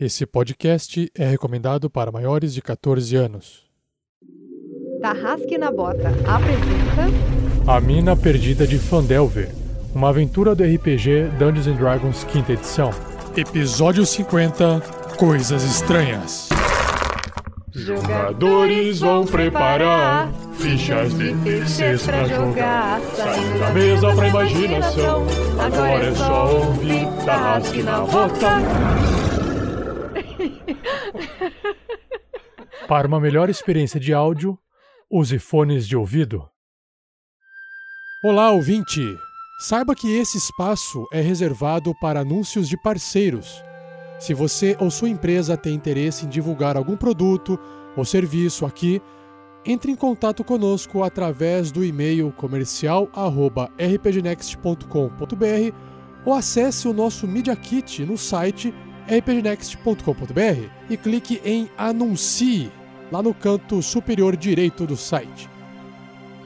Esse podcast é recomendado para maiores de 14 anos. Tarrasque na Bota apresenta A Mina Perdida de Fandelver, uma aventura do RPG Dungeons Dragons quinta edição. Episódio 50 Coisas Estranhas. Jogadores vão preparar fichas de terceiros pra jogar. Saindo da mesa pra imaginação. Agora é só ouvir Tarrasque na Bota. Para uma melhor experiência de áudio, use fones de ouvido. Olá, ouvinte! Saiba que esse espaço é reservado para anúncios de parceiros. Se você ou sua empresa tem interesse em divulgar algum produto ou serviço aqui, entre em contato conosco através do e-mail comercial@rpgnext.com.br ou acesse o nosso Media Kit no site rpgnext.com.br e clique em Anuncie lá no canto superior direito do site.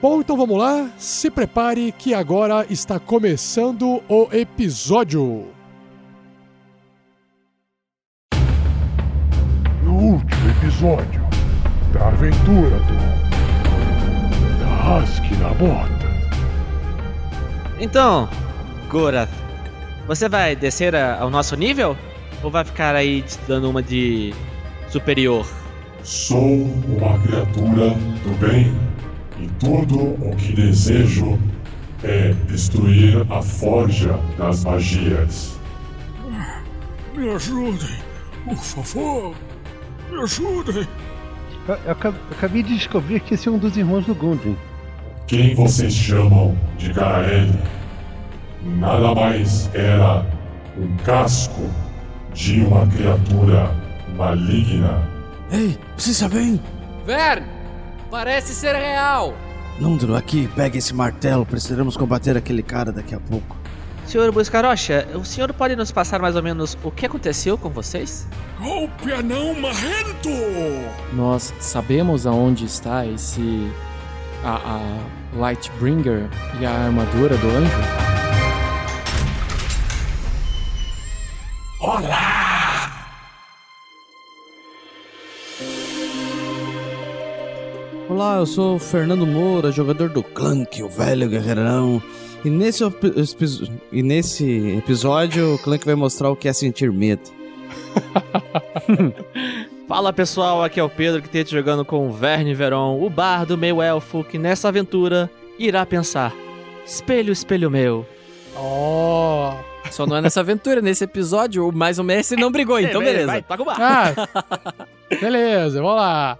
Bom, então vamos lá, se prepare que agora está começando o episódio. No último episódio da aventura do Tarrasque na Bota. Então, Gorath, você vai descer a- ao nosso nível? Ou vai ficar aí te dando uma de superior? Sou uma criatura do bem e tudo o que desejo é destruir a forja das magias. Me ajudem, por favor. Me ajudem. Eu, eu acab- eu acabei de descobrir que esse é um dos irmãos do Gundren. Quem vocês chamam de Garael nada mais era um casco de uma criatura maligna. Ei, você está bem? Vern, parece ser real. Nundro, aqui, pegue esse martelo. Precisaremos combater aquele cara daqui a pouco. Senhor Buscarocha, o senhor pode nos passar mais ou menos o que aconteceu com vocês? Golpe anão marrento. Nós sabemos aonde está esse a, a Lightbringer e a armadura do anjo? Olá, eu sou o Fernando Moura, jogador do Clank, o velho guerreirão. E nesse, e nesse episódio, o Clank vai mostrar o que é sentir medo. Fala pessoal, aqui é o Pedro que tem jogando com o Verne Veron, o bardo meio elfo, que nessa aventura irá pensar: espelho, espelho meu. Oh! Só não é nessa aventura, nesse episódio, mas o Messi não brigou, então beleza. Vai, toca o barco. Ah, beleza, vamos lá.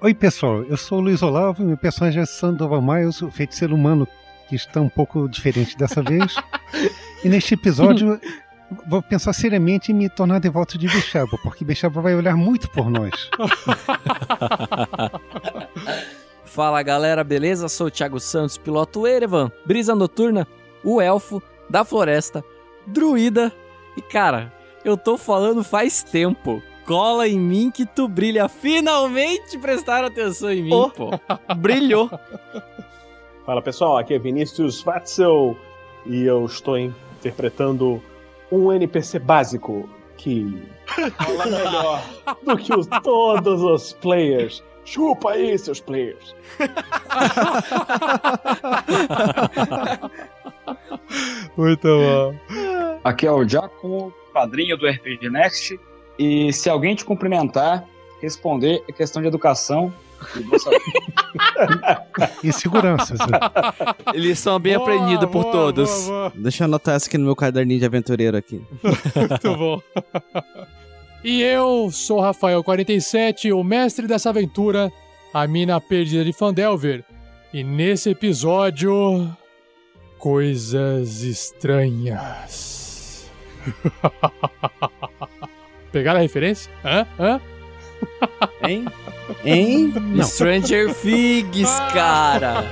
Oi, pessoal. Eu sou o Luiz Olavo e meu personagem é Sandoval Miles, o feiticeiro humano que está um pouco diferente dessa vez. e neste episódio, vou pensar seriamente em me tornar devoto de Bechaba, porque Bechaba vai olhar muito por nós. Fala galera, beleza? Sou o Thiago Santos, piloto Erevan, brisa noturna, o elfo da floresta, druida. E cara, eu tô falando faz tempo. Cola em mim que tu brilha. Finalmente prestaram atenção em mim, Oh. pô. Brilhou. Fala pessoal, aqui é Vinícius Watzel e eu estou interpretando um NPC básico que fala melhor do que os- todos os players. Chupa aí, seus players. Muito bom. Aqui é o Giacomo, padrinho do RPG Next. E se alguém te cumprimentar, responder é questão de educação. E segurança. Eles são bem aprendidos por todos. Boa, boa. Deixa eu anotar essa aqui no meu caderninho de aventureiro aqui. Muito bom. E eu sou Rafael47, o mestre dessa aventura, a mina perdida de Fandelver. E nesse episódio. Coisas estranhas. Pegaram a referência? Hã? Hã? Hein? Hein? Não. Stranger Figs, cara.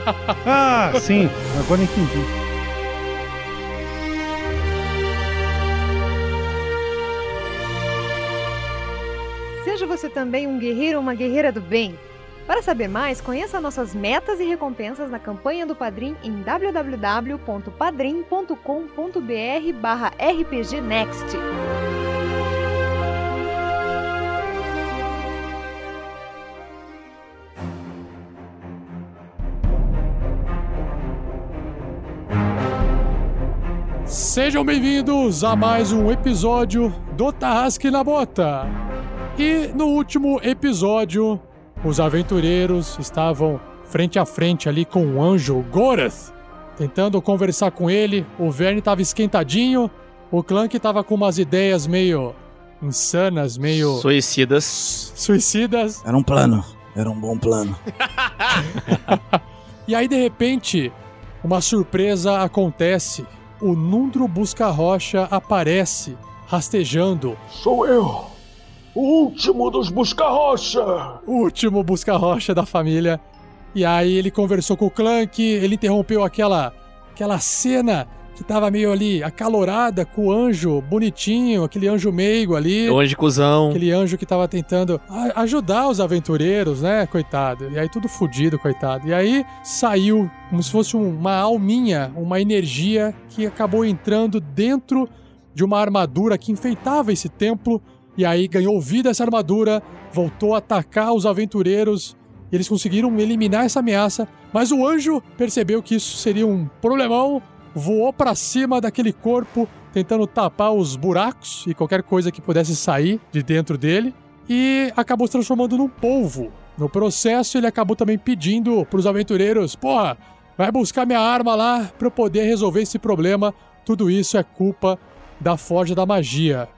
Ah, sim. Agora entendi. Seja você também um guerreiro ou uma guerreira do bem. Para saber mais, conheça nossas metas e recompensas na campanha do Padrim em www.padrim.com.br barra rpgnext. Sejam bem-vindos a mais um episódio do Tarrasque na Bota. E no último episódio, os aventureiros estavam frente a frente ali com o anjo Gorath, tentando conversar com ele. O Verne estava esquentadinho, o Clank estava com umas ideias meio insanas, meio Suicidas. suicidas. Era um plano. Era um bom plano. E aí, de repente, uma surpresa acontece. O Nundro Busca-Rocha aparece, rastejando. Sou eu, o último dos busca-rocha. O último Busca-Rocha da família. E aí ele conversou com o Clank, ele interrompeu aquela, aquela cena que tava meio ali acalorada com o anjo bonitinho, aquele anjo meigo ali. Longe de cuzão. Aquele anjo que tava tentando ajudar os aventureiros, né, coitado. E aí tudo fudido, coitado. E aí saiu como se fosse um- uma alminha, uma energia que acabou entrando dentro de uma armadura que enfeitava esse templo. E aí ganhou vida essa armadura, voltou a atacar os aventureiros. E eles conseguiram eliminar essa ameaça. Mas o anjo percebeu que isso seria um problemão, voou pra cima daquele corpo, tentando tapar os buracos e qualquer coisa que pudesse sair de dentro dele. E acabou se transformando num polvo. No processo, ele acabou também pedindo pros aventureiros: porra, vai buscar minha arma lá pra eu poder resolver esse problema. Tudo isso é culpa da Forja da Magia.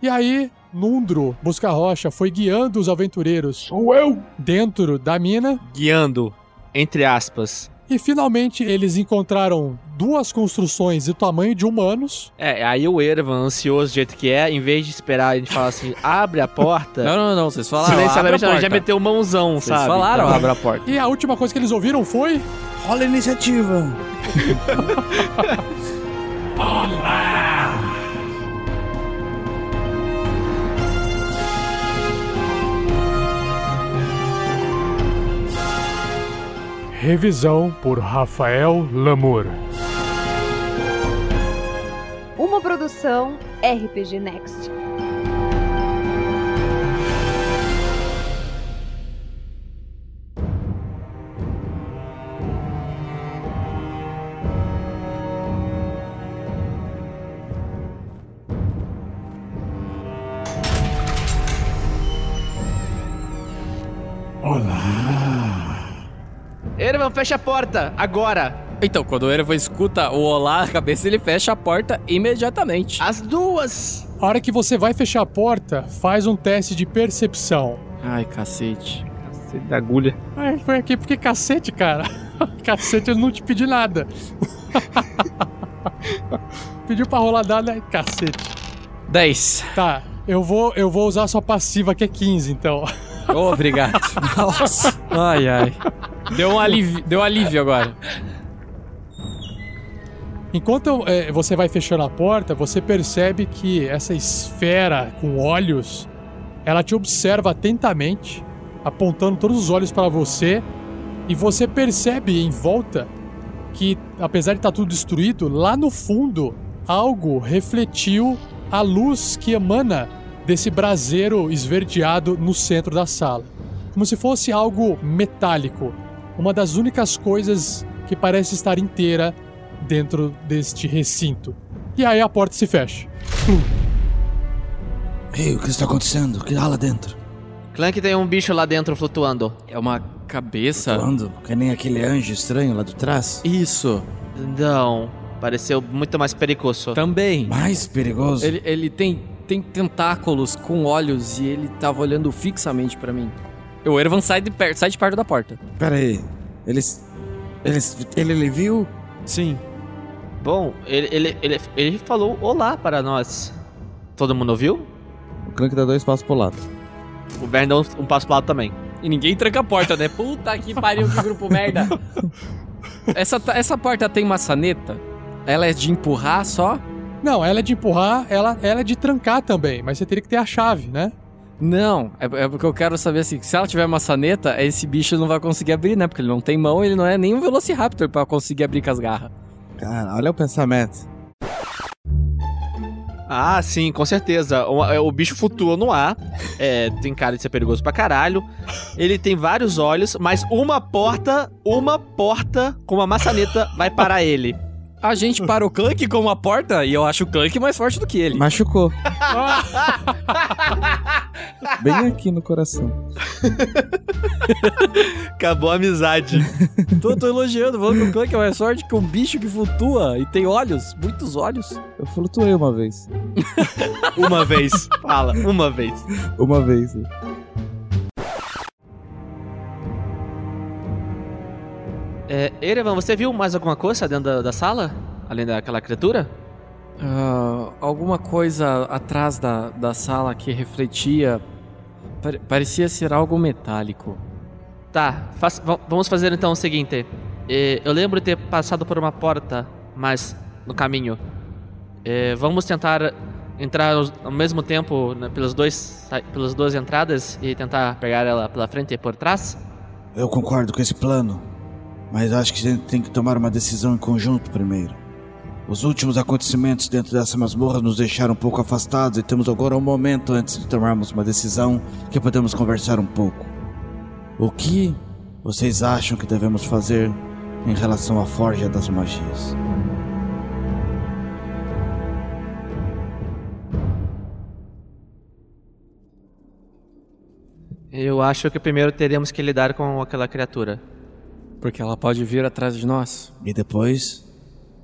E aí, Nundro Busca-Rocha foi guiando os aventureiros Sou eu. dentro da mina Guiando, entre aspas. e finalmente eles encontraram duas construções do tamanho de humanos. É, aí o Ervan, ansioso do jeito que é, em vez de esperar a gente falar assim, abre a porta. Não, não, não. Vocês falaram. Silenciosamente já, já meteu mãozão, Vocês sabe? falaram, Então, abre a porta. E a última coisa que eles ouviram foi. Rola a iniciativa. Revisão por Rafael Lamour. Uma produção RPG Next. Ervan, fecha a porta, agora. Então, quando o Erevan escuta o olá na cabeça, ele fecha a porta imediatamente. As duas. A hora que você vai fechar a porta, faz um teste de percepção. Ai, cacete. Cacete da agulha. Ai, foi aqui porque cacete, cara. cacete, eu não te pedi nada. Pediu pra rolar dado, aí, cacete. 10. Tá, eu vou, eu vou usar a sua passiva, que é 15, então. Obrigado. Nossa. Ai, ai. Deu um alívio, deu alívio agora. Enquanto é, você vai fechando a porta, você percebe que essa esfera com olhos, ela te observa atentamente, apontando todos os olhos para você, e você percebe em volta que, apesar de estar tudo destruído, lá no fundo algo refletiu a luz que emana desse braseiro esverdeado no centro da sala, como se fosse algo metálico, uma das únicas coisas que parece estar inteira dentro deste recinto. E aí a porta se fecha. Ei, o que está acontecendo? O que há lá dentro? Clank tem um bicho lá dentro flutuando. É uma cabeça. Quando? Que nem aquele anjo estranho lá de trás? Isso. Não, pareceu muito mais perigoso. Também. Mais perigoso? Ele, ele tem, tem tentáculos com olhos e ele tava olhando fixamente pra mim. O Ervan sai de perto, sai de perto da porta. Pera aí. Eles... Eles... Ele, ele viu? Sim. Bom, ele, ele, ele, ele falou olá para nós. Todo mundo ouviu? O Clank dá dois passos pro lado. O Vern deu um, um passo pro lado também. E ninguém tranca a porta, né? Puta que pariu, que grupo merda. Essa, essa porta tem maçaneta? Ela é de empurrar só? Não, ela é de empurrar, ela, ela é de trancar também, mas você teria que ter a chave, né? Não, é, é porque eu quero saber assim, se ela tiver maçaneta, esse bicho não vai conseguir abrir, né? Porque ele não tem mão, ele não é nem um Velociraptor pra conseguir abrir com as garras. Cara, olha o pensamento. Ah, sim, com certeza. O, é, o bicho flutua no ar. É, tem cara de ser perigoso pra caralho. Ele tem vários olhos, mas uma porta, uma porta com uma maçaneta vai parar ele. A gente para o Clank com uma porta e eu acho o Clank mais forte do que ele. Machucou. Bem aqui no coração. Acabou a amizade. tô, tô elogiando, falando que o Clank é mais forte que um bicho que flutua e tem olhos, muitos olhos. Eu flutuei uma vez. uma vez. Fala, uma vez. Uma vez. É, Erevan, você viu mais alguma coisa dentro da, da sala? Além daquela criatura? Uh, alguma coisa atrás da, da sala que refletia. Pare- parecia ser algo metálico. Tá, faz- va- vamos fazer então o seguinte. É, eu lembro de ter passado por uma porta, mas no caminho. É, vamos tentar entrar ao mesmo tempo né, pelos dois, pelas duas entradas e tentar pegar ela pela frente e por trás? Eu concordo com esse plano, mas acho que a gente tem que tomar uma decisão em conjunto primeiro. Os últimos acontecimentos dentro dessa masmorra nos deixaram um pouco afastados e temos agora um momento antes de tomarmos uma decisão que podemos conversar um pouco. O que vocês acham que devemos fazer em relação à Forja das Magias? Eu acho que primeiro teremos que lidar com aquela criatura. Porque ela pode vir atrás de nós. E depois?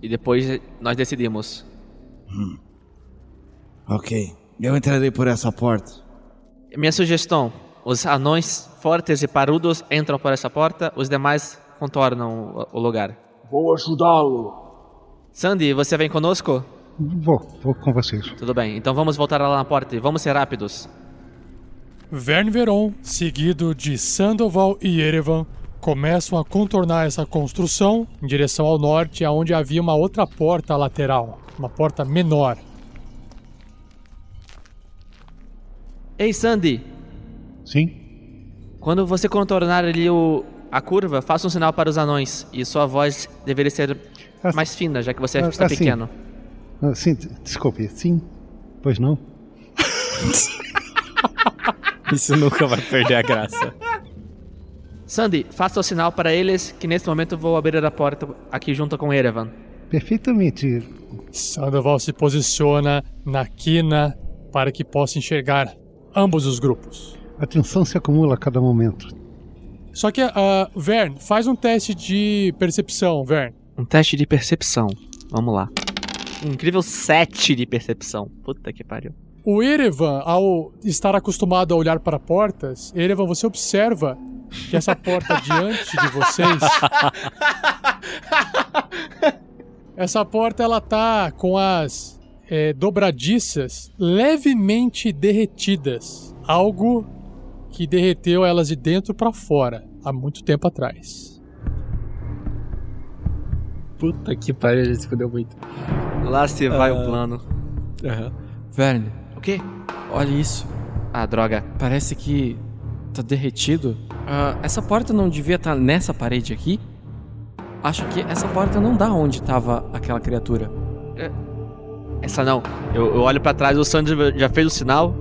E depois nós decidimos. Hum. Ok, eu entrarei por essa porta. Minha sugestão: os anões fortes e parudos entram por essa porta, os demais contornam o- lugar. Vou ajudá-lo. Sandy, você vem conosco? Vou, vou com vocês. Tudo bem, então vamos voltar lá na porta e vamos ser rápidos. Verne Veron, seguido de Sandoval e Erevan, começam a contornar essa construção em direção ao norte, aonde havia uma outra porta lateral, uma porta menor. Ei, Sandy, Sim? quando você contornar ali o, a curva, faça um sinal para os anões e sua voz deveria ser mais fina, já que você Ah, está assim. pequeno. Ah, sim, desculpe. Sim? Pois não? Isso nunca vai perder a graça. Sandy, faça o sinal para eles que nesse momento eu vou abrir a porta aqui junto com Erevan. Perfeitamente. Sandoval se posiciona na quina para que possa enxergar ambos os grupos. A tensão se acumula a cada momento. Só que, ah, Vern, faz um teste de percepção, Vern. Um teste de percepção. Vamos lá. Um incrível 7 de percepção. Puta que pariu. O Erevan, ao estar acostumado a olhar para portas, Erevan, você observa que essa porta diante de vocês. essa porta ela tá com as é, dobradiças levemente derretidas. Algo que derreteu elas de dentro para fora há muito tempo atrás. Puta que pariu, a gente se fudeu muito. Lá se vai Ah. o plano. Aham. Verne. O quê? Olha isso. Ah, droga. Parece que tá derretido. Ah, essa porta não devia estar nessa parede aqui? Acho que essa porta não dá onde tava aquela criatura. Essa não. Eu, eu olho pra trás, o Sandy já fez o sinal.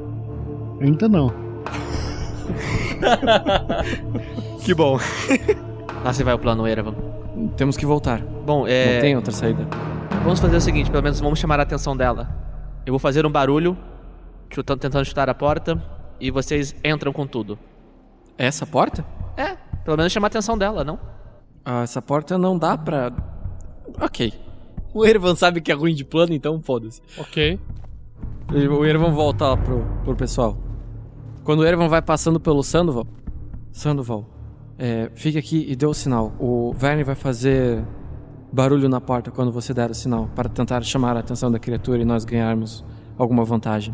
Ainda não. Que bom. Lá se vai o plano, Erevan. Temos que voltar. Bom, é. Não tem outra saída. Vamos fazer o seguinte, pelo menos vamos chamar a atenção dela. Eu vou fazer um barulho, chutando, tentando chutar a porta, e vocês entram com tudo. Essa porta? É, pelo menos chamar a atenção dela, não? Ah, essa porta não dá pra. Ok. O Ervan sabe que é ruim de plano, então foda-se. Ok. O Ervan volta lá pro, pro pessoal. Quando o Ervan vai passando pelo Sandoval. Sandoval, é, fique aqui e dê o sinal. O Verne vai fazer barulho na porta quando você der o sinal, para tentar chamar a atenção da criatura e nós ganharmos alguma vantagem.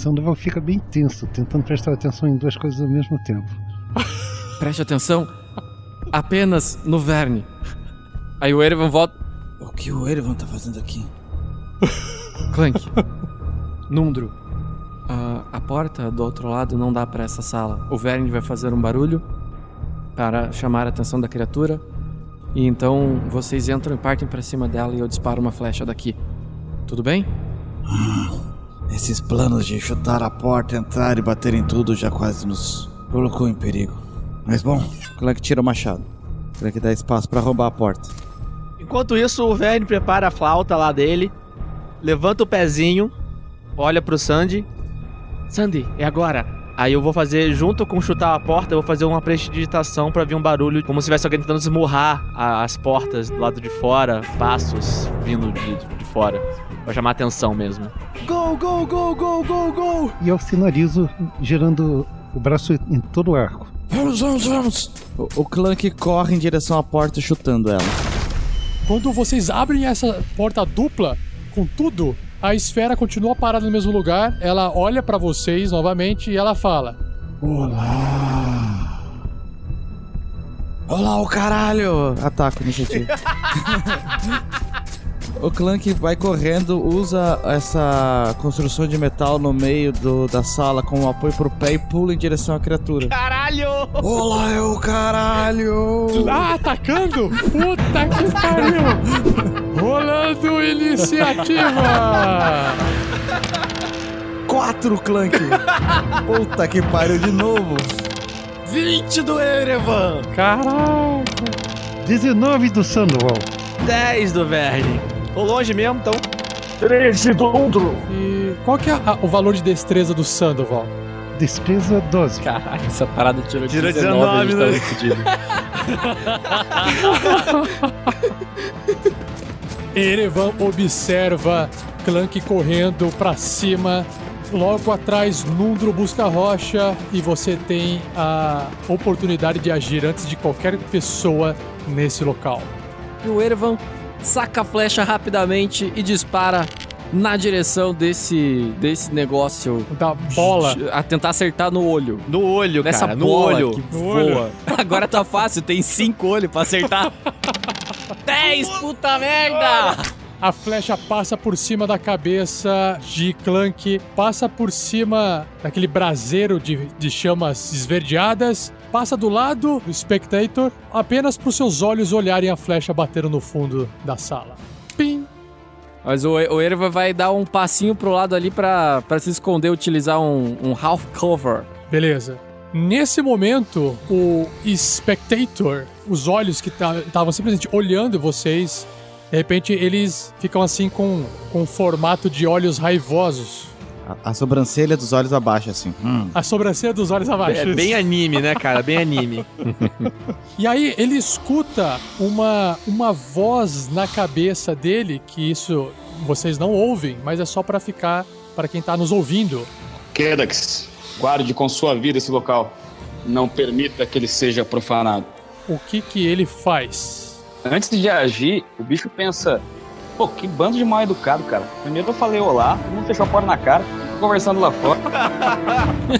Sandoval fica bem tenso, tentando prestar atenção em duas coisas ao mesmo tempo. Preste atenção apenas no Verne. Aí o Erevan volta. O que o Erevan tá fazendo aqui? Clank. Nundro. A, a porta do outro lado não dá pra essa sala. O Verne vai fazer um barulho para chamar a atenção da criatura. E então vocês entram e partem pra cima dela e eu disparo uma flecha daqui. Tudo bem? Esses planos de chutar a porta, entrar e bater em tudo já quase nos colocou em perigo. Mas bom, Clank tira o machado. Clank dá espaço pra roubar a porta. Enquanto isso, o Verne prepara a flauta lá dele, levanta o pezinho, olha pro Sandy. Sandy, é agora. Aí eu vou fazer, junto com chutar a porta, eu vou fazer uma prestidigitação pra vir um barulho, como se tivesse alguém tentando esmurrar as portas do lado de fora, passos vindo de, de fora. Pra chamar atenção mesmo. Go, go, go, go, go, go! E eu sinalizo girando o braço em todo o arco. Vamos, vamos, vamos! O, o Clank corre em direção à porta chutando ela. Quando vocês abrem essa porta dupla, com tudo, a esfera continua parada no mesmo lugar. Ela olha pra vocês novamente e ela fala: Olá! Olá, o caralho! Ataco iniciativa. o Clank vai correndo, usa essa construção de metal no meio do, da sala como apoio pro pé e pula em direção à criatura. Caralho! Olá, é o caralho! Ah, atacando? Puta que pariu! Rolando iniciativa! Quatro, Clank! Puta que pariu de novo! 20 do Erevan! Caraca! 19 do Sandoval. 10 do Verne. Tô longe mesmo, então. 13 do Undro. E qual que é a- o valor de destreza do Sandoval? Destreza 12. Caralho, essa parada tirou, Tirou 19, a gente 19, tá né? muito fudido. Erevan observa Clank correndo pra cima. Logo atrás, Nundro busca a rocha e você tem a oportunidade de agir antes de qualquer pessoa nesse local. E o Erevan saca a flecha rapidamente e dispara na direção desse, desse negócio. Da bola. A tentar acertar no olho. No olho, Nessa cara. No bola olho. que No olho. voa. Agora tá fácil, tem cinco olhos pra acertar. 10, puta merda! A flecha passa por cima da cabeça de Clank, passa por cima daquele braseiro de, de chamas esverdeadas, passa do lado do Spectator, apenas para os seus olhos olharem a flecha batendo no fundo da sala. Pim! Mas o, o Erevan vai dar um passinho pro lado ali pra se esconder, utilizar um, um half cover. Beleza. Nesse momento, o Spectator, os olhos que estavam simplesmente olhando vocês, de repente eles ficam assim com, com formato de olhos raivosos. A, a sobrancelha dos olhos abaixo, assim. Hum. A sobrancelha dos olhos abaixo. É bem anime, né, cara? Bem anime. E aí ele escuta uma, uma voz na cabeça dele, que isso vocês não ouvem, mas é só pra ficar para quem tá nos ouvindo. Kedax, guarde com sua vida esse local. Não permita que ele seja profanado. O que que ele faz? Antes de agir, o bicho pensa: pô, que bando de mal educado, cara. Primeiro eu falei olá, todo mundo fechou a porta na cara, tô conversando lá fora.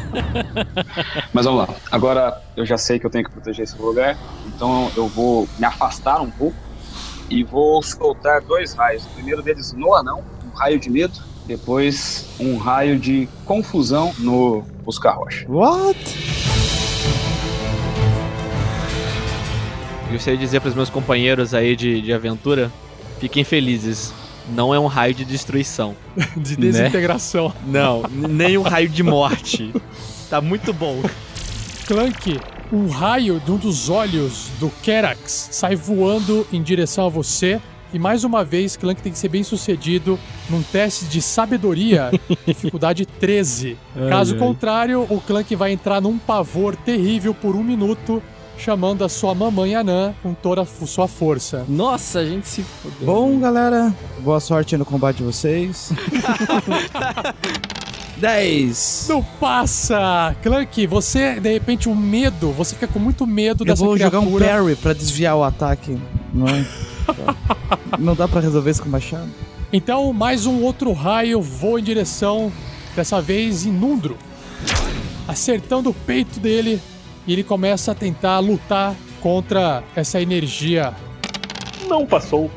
Mas vamos lá. Agora eu já sei que eu tenho que proteger esse lugar, então eu vou me afastar um pouco e vou soltar dois raios. O primeiro deles no anão, um raio de medo, depois um raio de confusão no busca-rocha. What? Gostaria de dizer pros meus companheiros aí de, de aventura: fiquem felizes. Não é um raio de destruição. De desintegração. Não, n- nem um raio de morte. Tá muito bom. Clank, um raio de um dos olhos do Kerax sai voando em direção a você. E mais uma vez, Clank tem que ser bem sucedido num teste de sabedoria, dificuldade 13. Caso contrário, o Clank vai entrar num pavor terrível por um minuto, chamando a sua mamãe Anã com toda a sua força. Nossa, a gente se fudeu. Bom, galera, boa sorte no combate de vocês. 10. Não passa! Clank, você, de repente, o medo, você fica com muito medo Eu dessa vou jogar criatura. um parry pra desviar o ataque. Não é? Não dá pra resolver isso com machado? Então, mais um outro raio voa em direção, dessa vez em Nundro, acertando o peito dele, e ele começa a tentar lutar contra essa energia. Não passou.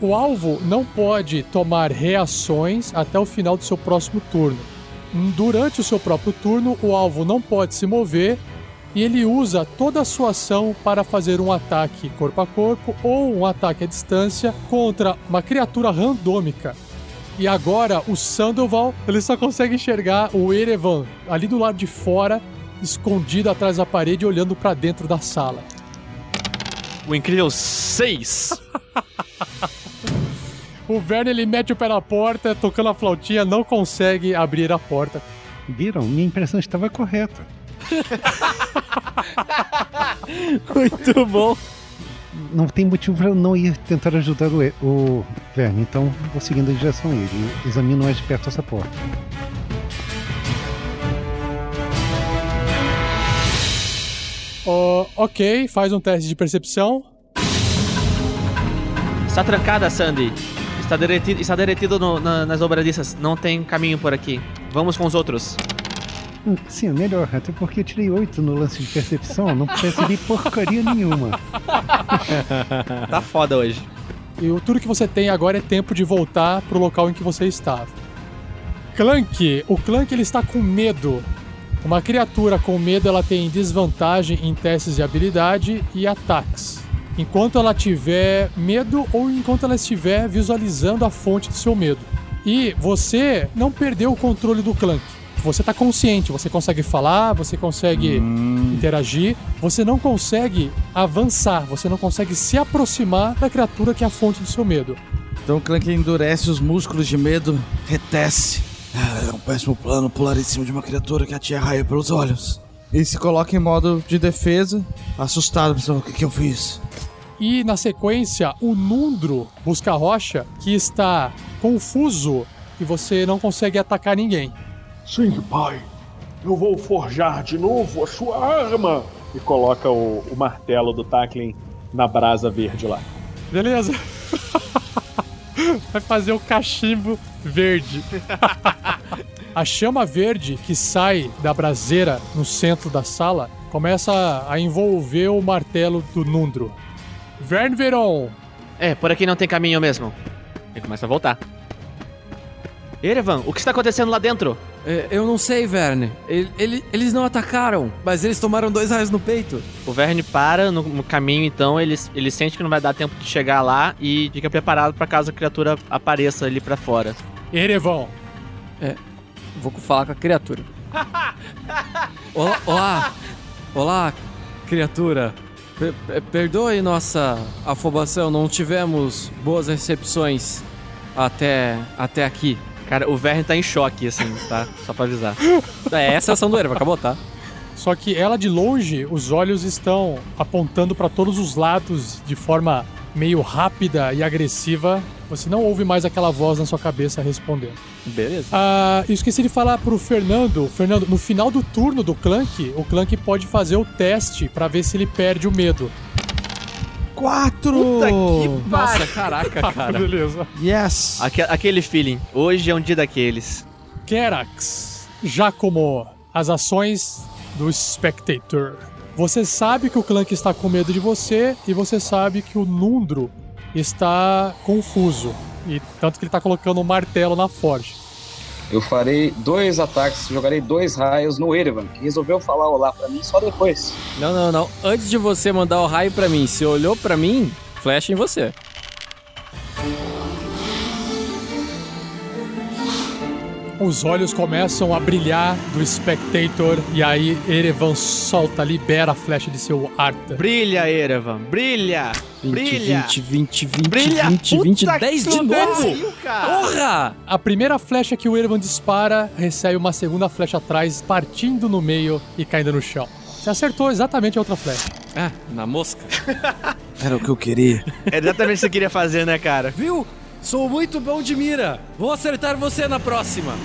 O alvo não pode tomar reações até o final do seu próximo turno. Durante o seu próprio turno, o alvo não pode se mover e ele usa toda a sua ação para fazer um ataque corpo a corpo ou um ataque à distância contra uma criatura randômica. E agora o Sandoval, ele só consegue enxergar o Erevan ali do lado de fora, escondido atrás da parede, olhando para dentro da sala. O incrível 6. O Verne ele mete o pé na porta, tocando a flautinha, não consegue abrir a porta. Viram? Minha impressão estava correta. Muito bom. Não tem motivo para eu não ir tentar ajudar o, o Verne, então vou seguindo em direção a ele. e Examino mais de perto essa porta. Ok, faz um teste de percepção. Está trancada, Sandy. Está derretido, está derretido no- na- nas dobradiças. Não tem caminho por aqui. Vamos com os outros. Hum, Sim, é melhor, até porque eu tirei oito no lance de percepção, não percebi porcaria nenhuma. Tá foda hoje. E o- tudo que você tem agora é tempo de voltar pro local em que você estava. Clank, o Clank ele está com medo. Uma criatura com medo ela tem desvantagem em testes de habilidade e ataques. Enquanto ela tiver medo ou enquanto ela estiver visualizando a fonte do seu medo. E você não perdeu o controle do Clank. Você está consciente, você consegue falar, você consegue interagir, você não consegue avançar, você não consegue se aproximar da criatura que é a fonte do seu medo. Então o Clank endurece os músculos de medo, retece. Ah, é um péssimo plano pular em cima de uma criatura que atira raio pelos olhos. E se coloca em modo de defesa, assustado, pensando o que, que eu fiz. E na sequência, o Nundro busca a rocha, que está confuso e você não consegue atacar ninguém. Sim, pai. Eu vou forjar de novo a sua arma. E coloca o, o martelo do Tacklin na brasa verde lá. Beleza? Vai fazer o cachimbo verde. a chama verde que sai da braseira no centro da sala começa a envolver o martelo do Nundro. Vern Veron, É, por aqui não tem caminho mesmo. Ele começa a voltar. Erevan, o que está acontecendo lá dentro? É, Eu não sei, Verne. Ele- ele- eles não atacaram, mas eles tomaram dois raios no peito. O Verne para no, no caminho, então ele, ele sente que não vai dar tempo de chegar lá e fica preparado para caso a criatura apareça ali pra fora. Erevão. Vou falar com a criatura. Olá, olá, olá, criatura. Per- per- perdoe nossa afobação, não tivemos boas recepções até, até aqui. Cara, o Verne tá em choque, assim, tá? Só pra avisar. É, essa é a ação do Erva, acabou, tá? Só que ela de longe, os olhos estão apontando para todos os lados de forma meio rápida e agressiva. Você não ouve mais aquela voz na sua cabeça respondendo. Beleza. Ah, eu esqueci de falar pro Fernando. Fernando, no final do turno do Clank, o Clank pode fazer o teste para ver se ele perde o medo. Quatro! Nossa, caraca, cara. Beleza. Yes! Aque- aquele feeling. Hoje é um dia daqueles. Kerax, Giacomo, as ações do Spectator. Você sabe que o Clank está com medo de você e você sabe que o Nundro está confuso. E tanto que ele está colocando um martelo na forja. Eu farei dois ataques, jogarei dois raios no Erevan, que resolveu falar olá pra mim só depois. Não, não, não. Antes de você mandar o raio pra mim, se olhou pra mim, flecha em você. Os olhos começam a brilhar do Spectator e aí Erevan solta, libera a flecha de seu Arta. Brilha, Erevan, brilha! 20, brilha! 20, 20, 20, Brilha! 20, 20, Puta 10 que de novo! Porra! A primeira flecha que o Erevan dispara recebe uma segunda flecha atrás, partindo no meio e caindo no chão. Você acertou exatamente a outra flecha. Ah, na mosca. Era o que eu queria. É exatamente o que você queria fazer, né, cara? Viu? Sou muito bom de mira. Vou acertar você na próxima.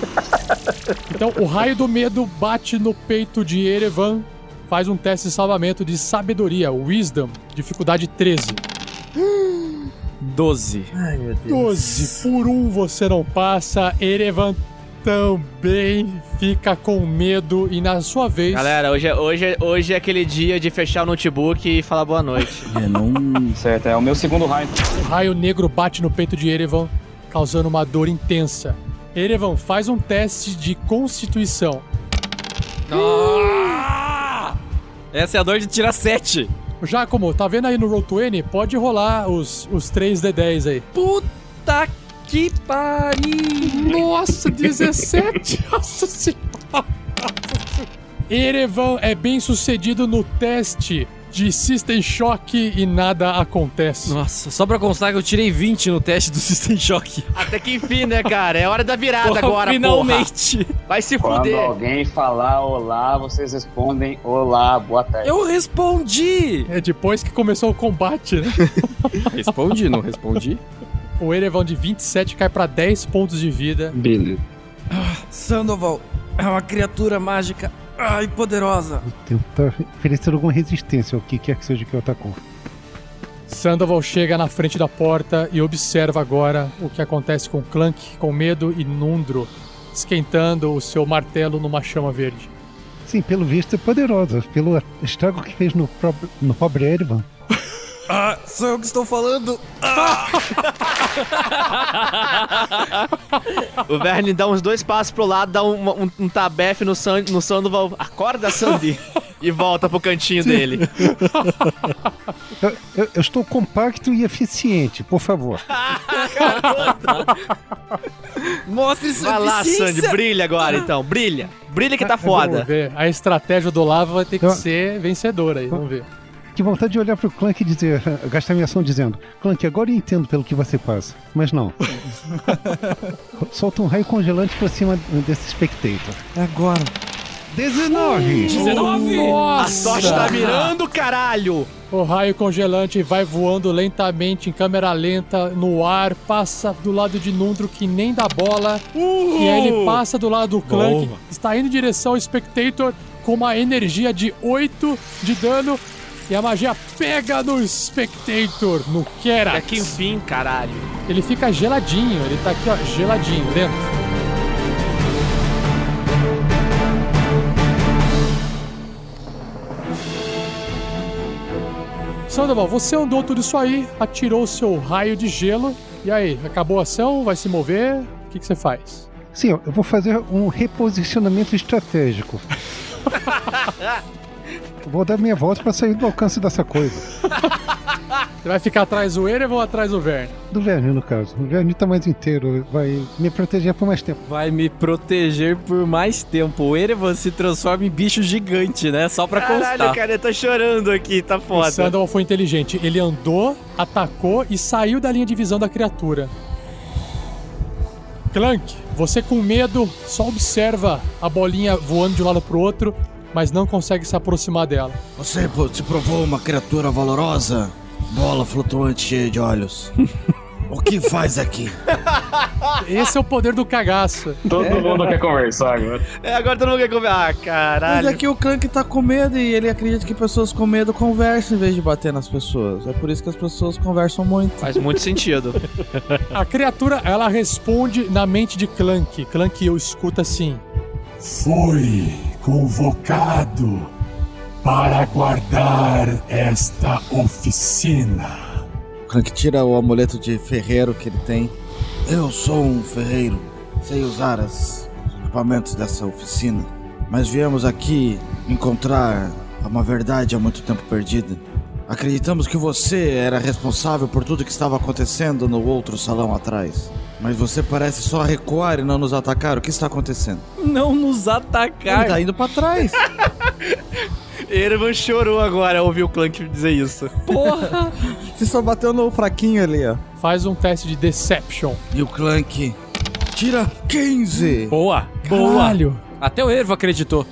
Então, o raio do medo bate no peito de Erevan, faz um teste de salvamento de sabedoria, Wisdom, dificuldade 13. 12. 12 por um você não passa, Erevan também fica com medo e na sua vez. Galera, hoje é, hoje, é, hoje é aquele dia de fechar o notebook e falar boa noite. É, não... Certo, é o meu segundo raio. O raio negro bate no peito de Erevan, causando uma dor intensa. Erevan, faz um teste de constituição. Ah! Essa é a dor de tirar 7. Jacomo, tá vendo aí no Roll20? Pode rolar os, os 3D10 aí. Puta que pariu! Nossa, 17! Nossa senhora! Erevan é bem sucedido no teste de System Shock e nada acontece. Nossa, só pra constar que eu tirei 20 no teste do System Shock. Até que enfim, né, cara? É hora da virada Porra, agora, finalmente. porra. Vai se Quando fuder. alguém falar olá, vocês respondem olá, boa tarde. Eu respondi! É depois que começou o combate, né? Respondi, não respondi? O Erevan de 27 cai pra 10 pontos de vida. Beleza. Sandoval é uma criatura mágica ai, poderosa. Tentar oferecer alguma resistência ao que quer que seja que eu atacou. Sandoval chega na frente da porta e observa agora o que acontece com Clank, com medo e Nundro, esquentando o seu martelo numa chama verde. Sim, pelo visto é poderosa. Pelo estrago que fez no, prob- no pobre Erevan. Ah, sou eu que estou falando. O Verne dá uns dois passos pro lado, dá um, um, um tabefe no, San, no Sandoval. Acorda, Sandy! e volta pro cantinho dele. Eu, eu- eu estou compacto e eficiente, por favor. Mostre sua Vai lá. Sandy, brilha agora então, brilha. Brilha que tá Vamos foda. ver. A estratégia do Lava vai ter que Eu- ser vencedora aí, vamos ver. Que vontade de olhar pro Clank e dizer, gastar minha ação dizendo, Clank, agora eu entendo pelo que você passa. Mas não. Solta um raio congelante pra cima desse Spectator. É agora. 19! 19! A sorte tá virando, caralho! O raio congelante vai voando lentamente em câmera lenta no ar, passa do lado de Nundro que nem dá bola. E aí ele passa do lado do Clank, Boa. está indo em direção ao Spectator com uma energia de 8 de dano. E a magia pega no Spectator, no Até Kerax. que enfim, caralho. Ele fica geladinho, ele tá aqui, ó, geladinho, dentro. Sandoval, você andou tudo isso aí, atirou o seu raio de gelo. E aí, acabou a ação? Vai se mover? O que, que você faz? Sim, eu vou fazer um reposicionamento estratégico. vou dar minha volta pra sair do alcance dessa coisa. Você vai ficar atrás do Erevan ou atrás do Verne? Do Verne, no caso. O Verne tá mais inteiro, vai me proteger por mais tempo. Vai me proteger por mais tempo. O Erevan se transforma em bicho gigante, né? Só pra Caralho, constar. cara, eu tô chorando aqui, tá O foda. Sandoval foi inteligente. Ele andou, atacou e saiu da linha de visão da criatura. Clank, você com medo só observa a bolinha voando de um lado pro outro, mas não consegue se aproximar dela. Você pô, se provou uma criatura valorosa, bola flutuante cheia de olhos. o que faz aqui? Esse é o poder do cagaço. Todo mundo quer conversar agora. É, agora todo mundo quer comer. Ah, Mas caralho. é que o Clank tá com medo e ele acredita que pessoas com medo conversam em vez de bater nas pessoas. É por isso que as pessoas conversam muito. Faz muito sentido. A criatura, ela responde na mente de Clank. Clank eu escuta assim. Foi convocado para guardar esta oficina. O Clank tira o amuleto de ferreiro que ele tem. Eu sou um ferreiro, sei usar os equipamentos dessa oficina, mas viemos aqui encontrar uma verdade há muito tempo perdida. Acreditamos que você era responsável por tudo que estava acontecendo no outro salão atrás. Mas você parece só recuar e não nos atacar. O que está acontecendo? Não nos atacar. Ele tá indo pra trás. Erevan chorou agora ao ouvir o Clank dizer isso. Porra! Você só bateu no fraquinho ali, ó. Faz um teste de Deception. E o Clank tira 15. Boa! Boa! Caralho. Até o Ervo acreditou.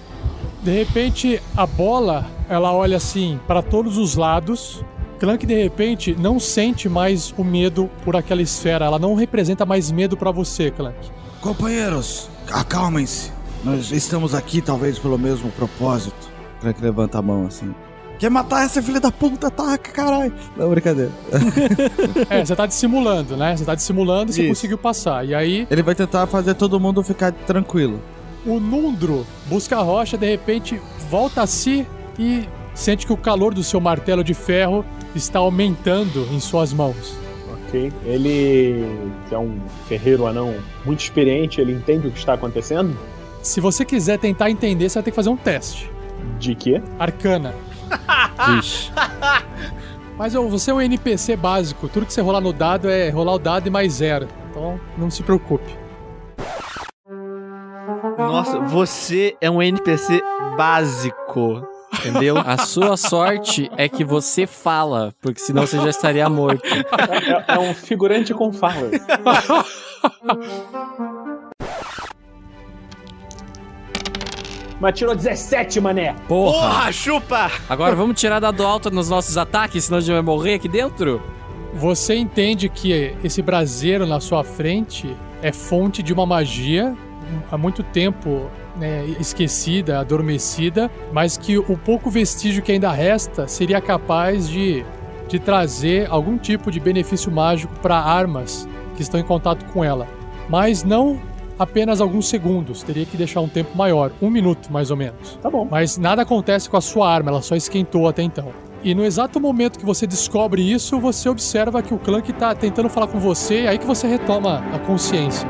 De repente, a bola, ela olha assim para todos os lados. Clank de repente não sente mais o medo por aquela esfera. Ela não representa mais medo pra você, Clank. Companheiros, acalmem-se. Nós estamos aqui talvez pelo mesmo propósito. Clank levanta a mão assim. Quer matar essa filha da puta? Taca, caralho. Não, brincadeira. É, você tá dissimulando, né? Você tá dissimulando e você conseguiu passar. E aí, Ele vai tentar fazer todo mundo ficar tranquilo. o Nundro busca a rocha, de repente volta a si e sente que o calor do seu martelo de ferro está aumentando em suas mãos. Ok. Ele é um ferreiro anão muito experiente, ele entende o que está acontecendo? Se você quiser tentar entender, você vai ter que fazer um teste. De quê? Arcana. Vixe. Mas você é um NPC básico. Tudo que você rolar no dado é rolar o dado e mais zero. Então não se preocupe. Nossa, você é um NPC básico. Entendeu? A sua sorte é que você fala, porque senão você já estaria morto. É, é um figurante com falas. Mas tirou 17, mané. Porra! chupa! Agora vamos tirar dado alto nos nossos ataques, senão a gente vai morrer aqui dentro? Você entende que esse braseiro na sua frente é fonte de uma magia há muito tempo né, esquecida, adormecida, mas que o pouco vestígio que ainda resta seria capaz de, de trazer algum tipo de benefício mágico para armas que estão em contato com ela. Mas não apenas alguns segundos, teria que deixar um tempo maior, um minuto mais ou menos. Tá bom. Mas nada acontece com a sua arma, ela só esquentou até então. E no exato momento que você descobre isso, você observa que o Clank está tentando falar com você, e aí que você retoma a consciência.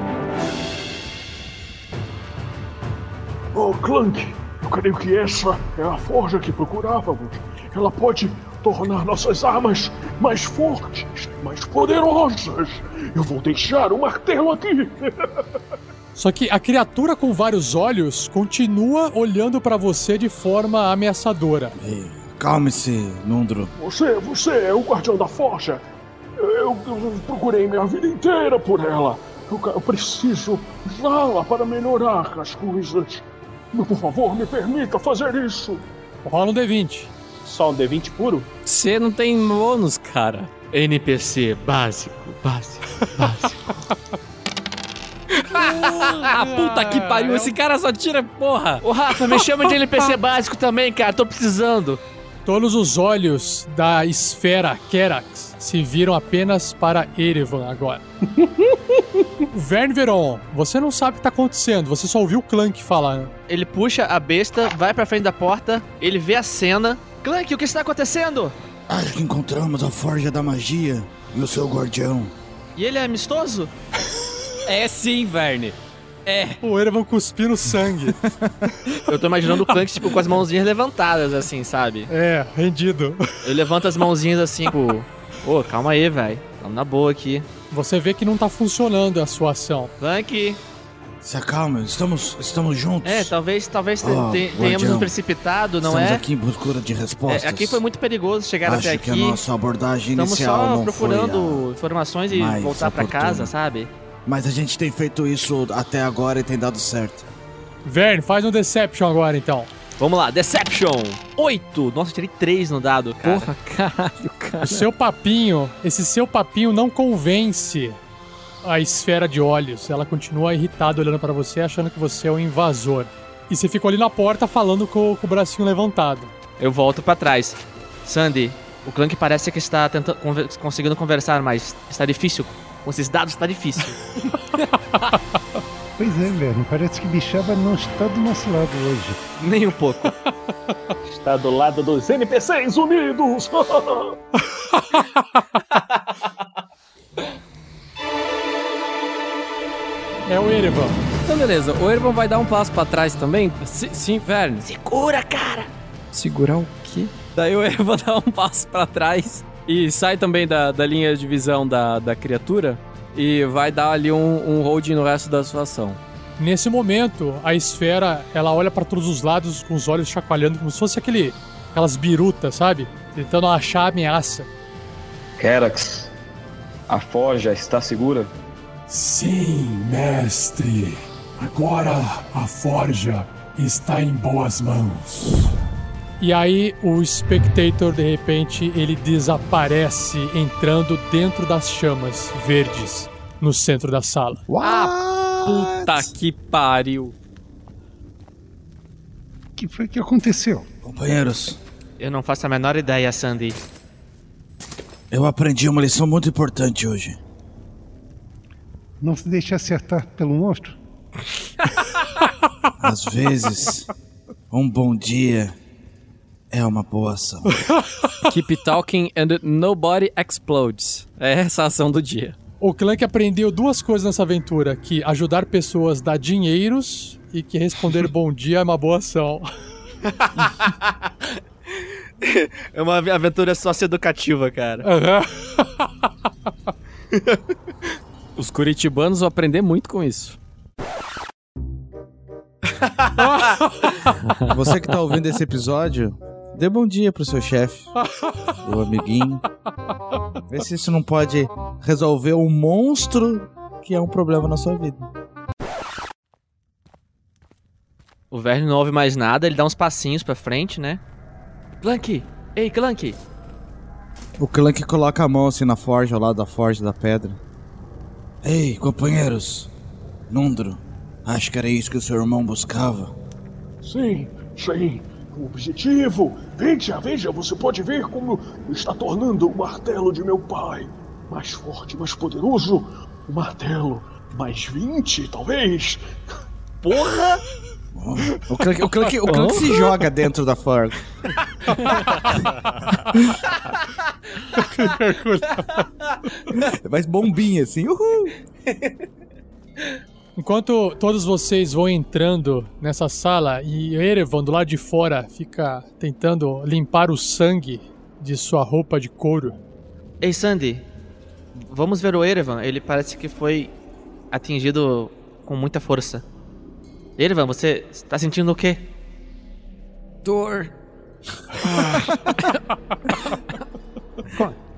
Oh, Clank, eu creio que essa é a forja que procurávamos. Ela pode tornar nossas armas mais fortes, mais poderosas. Eu vou deixar o martelo aqui. Só que a criatura com vários olhos continua olhando para você de forma ameaçadora. Calme-se, Nundro. Você, você é o guardião da forja. Eu, eu procurei minha vida inteira por ela. Eu, eu preciso usá-la para melhorar as coisas. Por favor, me permita fazer isso. Rola um D20. Só um D20 puro? Você não tem bônus, cara. NPC básico, básico, básico. Ah, puta que pariu, esse cara só tira porra. Ô Rafa, me chama de NPC básico também, cara, tô precisando. Todos os olhos da esfera Kerax se viram apenas para Erevan agora. Vern Veron, você não sabe o que tá acontecendo, você só ouviu o Clank falar. né? Ele puxa a besta, vai pra frente da porta, ele vê a cena. Clank, o que está acontecendo? Acho que encontramos a forja da magia e o seu guardião. E ele é amistoso? É sim, Verne. É. O Erevan cuspindo sangue. Eu tô imaginando o Clank, tipo, com as mãozinhas levantadas, assim, sabe? É, rendido. Eu levanto as mãozinhas assim, tipo, ô, calma aí, velho. Tamo na boa aqui. Você vê que não tá funcionando a sua ação. Clank. Se acalma, estamos, estamos juntos. É, talvez, talvez Oh, te- tenhamos nos precipitado, não estamos é? aqui em procura de respostas. É, Aqui foi muito perigoso chegar Acho até que aqui. a nossa abordagem Estamos inicial só não procurando informações e voltar pra oportuna. casa, sabe? Mas a gente tem feito isso até agora e tem dado certo. Vern, faz um Deception agora então. Vamos lá, Deception. 8. Nossa, eu tirei 3 no dado, cara. Porra, caralho, cara. O seu papinho, esse seu papinho não convence a esfera de olhos. Ela continua irritada olhando pra você, achando que você é um invasor. E você ficou ali na porta falando com, com o bracinho levantado. Eu volto pra trás. Sandy, o Clank parece que está tentando, conver- conseguindo conversar, mas está difícil. Com esses dados está difícil. Pois é, velho. Parece que Bichaba não está do nosso lado hoje. Nem um pouco. Está do lado dos NPCs unidos. É o Erevan. Então, beleza. O Erban vai dar um passo pra trás também? Si- sim, Verne. Segura, cara! Segurar o quê? Daí o Erban dá um passo pra trás e sai também da, da linha de visão da, da criatura e vai dar ali um, um holding no resto da sua ação. Nesse momento, a esfera, ela olha pra todos os lados com os olhos chacoalhando como se fosse aquele aquelas birutas, sabe? Tentando achar a ameaça. Kerax, a forja está segura? Sim, mestre. Agora a forja está em boas mãos. E aí o Spectator, de repente, ele desaparece entrando dentro das chamas verdes no centro da sala. Puta que pariu. O que foi que aconteceu? Companheiros, Eu não faço a menor ideia, Sandy. eu aprendi uma lição muito importante hoje. Não se deixe acertar pelo monstro? Às vezes, um bom dia é uma boa ação. Keep talking and nobody explodes. É essa a ação do dia. O Clank aprendeu duas coisas nessa aventura: que ajudar pessoas dá dinheiros e que responder bom dia é uma boa ação. É uma aventura socioeducativa, cara. Aham. Os curitibanos vão aprender muito com isso. Você que tá ouvindo esse episódio, Dê bom dia pro seu chefe, o amiguinho. Vê se isso não pode resolver o monstro que é um problema na sua vida. O Verne não ouve mais nada, ele dá uns passinhos pra frente, né? Clank! Ei, Clank! O Clank coloca a mão assim na forja, ao lado da forja da pedra. Ei, companheiros. Nundro, acho que era isso que o seu irmão buscava. Sim, sim. O objetivo. Veja, veja, você pode ver como está tornando o martelo de meu pai mais forte, mais poderoso. O martelo mais 20, talvez. Porra! O Clank, o Clank, o Clank se joga dentro da forja. Mas bombinha assim, uhul! Enquanto todos vocês vão entrando nessa sala e Erevan do lado de fora fica tentando limpar o sangue de sua roupa de couro. Ei, Sandy, vamos ver o Erevan. Ele parece que foi atingido com muita força. Erevan, você está sentindo o quê? Dor.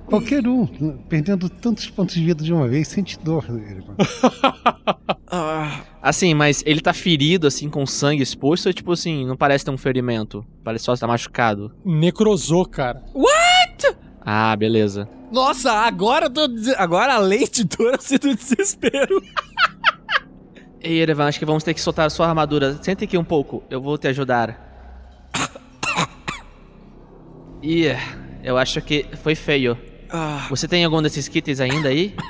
Qual- Qualquer um, perdendo tantos pontos de vida de uma vez, sente dor. Erevan. Assim, mas ele tá ferido, assim, com sangue exposto, ou tipo assim, não parece ter um ferimento? Parece só estar machucado. Necrosou, cara. What? Ah, beleza. Nossa, agora eu tô des- agora além de dor, eu sinto desespero. Ei, Erevan, acho que vamos ter que soltar a sua armadura. Senta aqui um pouco, eu vou te ajudar. Ih, eu acho que foi feio. Você tem algum desses kits ainda aí?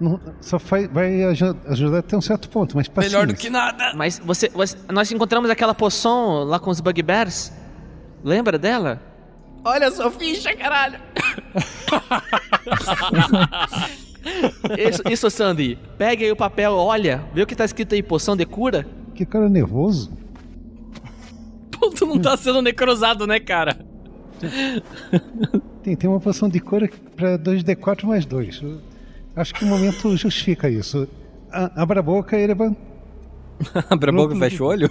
Não- só vai, vai aju- ajudar até um certo ponto, mas paciência. nada. Mas você, você- Nós encontramos aquela poção lá com os bugbears. Lembra dela? Olha a sua ficha, caralho. Isso, isso, Sandy. Pega aí o papel, olha, vê o que tá escrito aí, poção de cura? Que cara nervoso. Pô, tu não tá sendo necrosado, né, cara? Tem, tem uma poção de cura pra 2d4 mais 2. Eu Acho que o momento justifica isso. A- abra a boca, Erevan. Abre a boca e fecha o olho?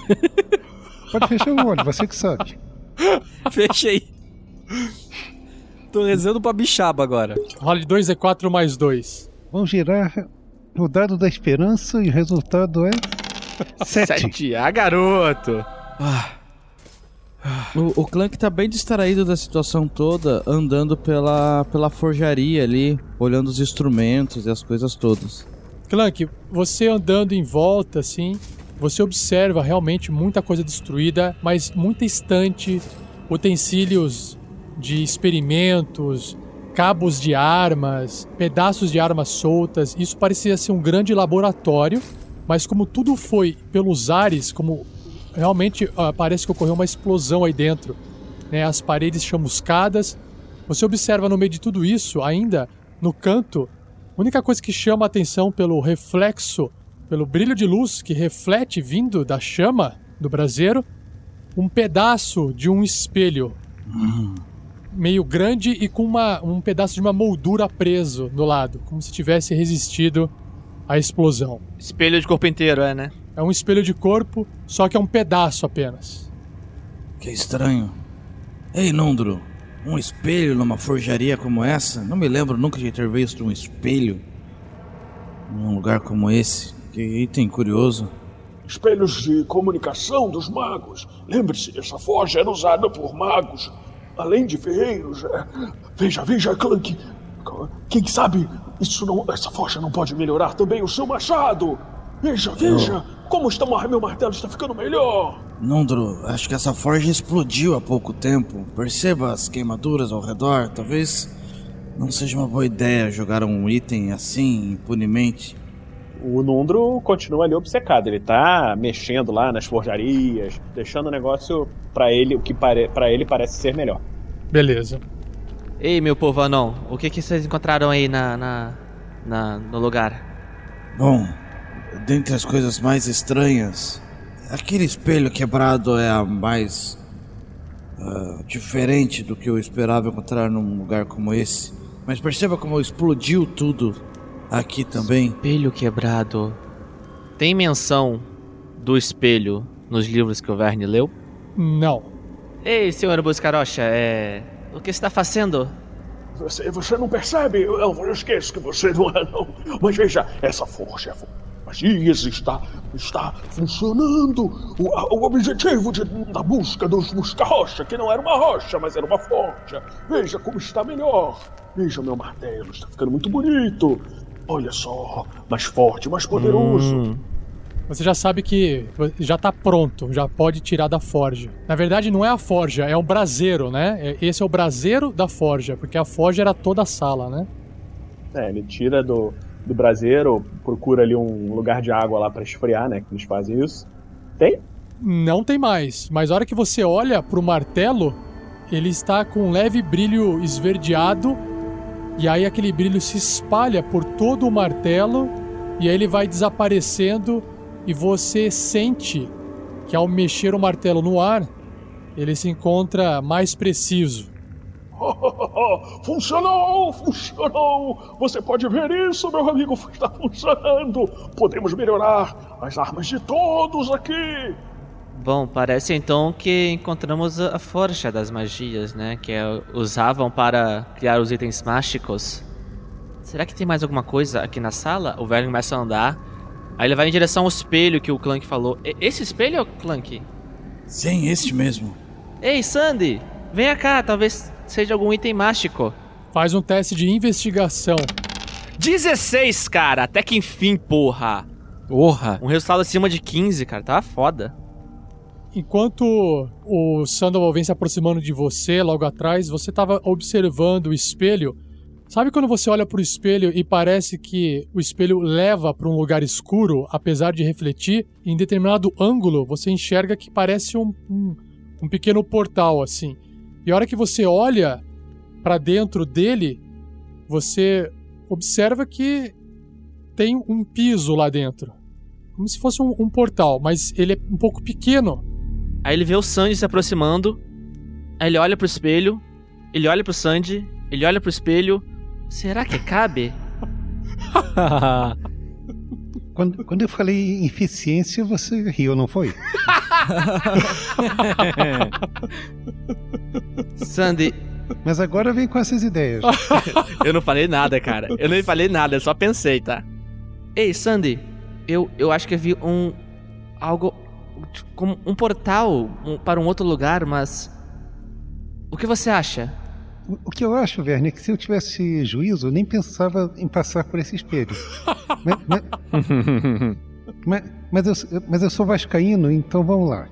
Pode fechar o olho, você que sabe. Fechei. Tô rezando pra bichaba agora. Role 2d4 mais 2. Vamos girar o dado da esperança e o resultado é. 7. Ah, garoto! O, o Clank tá bem distraído da situação toda, andando pela, pela forjaria ali, olhando os instrumentos e as coisas todas. Clank, você andando em volta, assim, você observa realmente muita coisa destruída, mas muita estante, utensílios de experimentos, cabos de armas, pedaços de armas soltas. Isso parecia ser um grande laboratório, mas como tudo foi pelos ares, como realmente ah, parece que ocorreu uma explosão aí dentro, né? As paredes chamuscadas. Você observa no meio de tudo isso, ainda no canto, a única coisa que chama a atenção pelo reflexo, pelo brilho de luz que reflete vindo da chama do braseiro, um pedaço de um espelho meio grande e com uma, um pedaço de uma moldura preso no lado, como se tivesse resistido à explosão. Espelho de corpo inteiro, é, né? É um espelho de corpo, só que é um pedaço apenas. Que estranho. Ei, Nundro, um espelho numa forjaria como essa? Não me lembro nunca de ter visto um espelho em um lugar como esse. Que item curioso. Espelhos de comunicação dos magos. Lembre-se, essa forja era usada por magos, além de ferreiros. é. Veja, veja, Clank. Quem sabe isso não, essa forja não pode melhorar também o seu machado? Veja, veja, como está, meu martelo está ficando melhor. Nundro, acho que essa forja explodiu há pouco tempo. Perceba as queimaduras ao redor. Talvez não seja uma boa ideia jogar um item assim impunemente. O Nundro continua ali obcecado. Ele tá mexendo lá nas forjarias, deixando o negócio pra ele, o que para ele parece ser melhor. Beleza. Ei, meu povo anão, o que, que vocês encontraram aí na, na, na- no lugar? Bom, dentre as coisas mais estranhas, aquele espelho quebrado é a mais ah, diferente do que eu esperava encontrar num lugar como esse. Mas perceba como explodiu tudo aqui também. Espelho quebrado. Tem menção do espelho nos livros que o Verne leu? Não. Ei, senhor Buscarocha, é. O que está fazendo? Você, você não percebe? Eu, eu esqueço que você não é, não. Mas veja, essa forja é. Magias está, está funcionando. O, a- o objetivo de- da busca dos busca-rocha, que não era uma rocha, mas era uma forja. Veja como está melhor. Veja meu martelo, está ficando muito bonito. Olha só, mais forte, mais poderoso. Hum. Você já sabe que já tá pronto, já pode tirar da forja. Na verdade, não é a forja, é o braseiro, né? É- Esse é o braseiro da forja, porque a forja era toda a sala, né? É, ele tira do, do braseiro, procura ali um lugar de água lá pra esfriar, né? Que eles fazem isso. Tem? Não tem mais, mas a hora que você olha pro martelo, ele está com um leve brilho esverdeado, e aí aquele brilho se espalha por todo o martelo, e aí ele vai desaparecendo, e você sente que ao mexer o martelo no ar, ele se encontra mais preciso. Funcionou! Funcionou! Você pode ver isso, meu amigo? Está funcionando! Podemos melhorar as armas de todos aqui! Bom, parece então que encontramos a forja das magias, né? Que é- usavam para criar os itens mágicos. Será que tem mais alguma coisa aqui na sala? O velho começa a andar. Aí ele vai em direção ao espelho que o Clank falou. E- Esse espelho é o Clank? Sim, este mesmo. Ei, Sandy! Venha cá, talvez seja algum item mágico. Faz um teste de investigação. 16, cara! Até que enfim, porra! Porra! Um resultado acima de 15, cara. Tava foda. Enquanto o Sandoval vem se aproximando de você logo atrás, você estava observando o espelho. Sabe quando você olha para o espelho e parece que o espelho leva para um lugar escuro, apesar de refletir? Em determinado ângulo, você enxerga que parece um, um, um pequeno portal assim. E a hora que você olha para dentro dele, você observa que tem um piso lá dentro. Como se fosse um, um portal, mas ele é um pouco pequeno. Aí ele vê o Sandy se aproximando. Aí ele olha pro espelho. Ele olha pro Sandy. Ele olha pro espelho. Será que cabe? Quando, quando eu falei eficiência, você riu, não foi? Sandy. Mas agora vem com essas ideias. eu não falei nada, cara. Eu não falei nada, eu só pensei, tá? Ei, Sandy. Eu, eu acho que eu vi um. Algo. Como um portal um- para um outro lugar, mas. O que você acha? O- que eu acho, Werner, é que se eu tivesse juízo, eu nem pensava em passar por esse espelho. mas, mas, mas, mas eu, mas eu sou vascaíno, então vamos lá.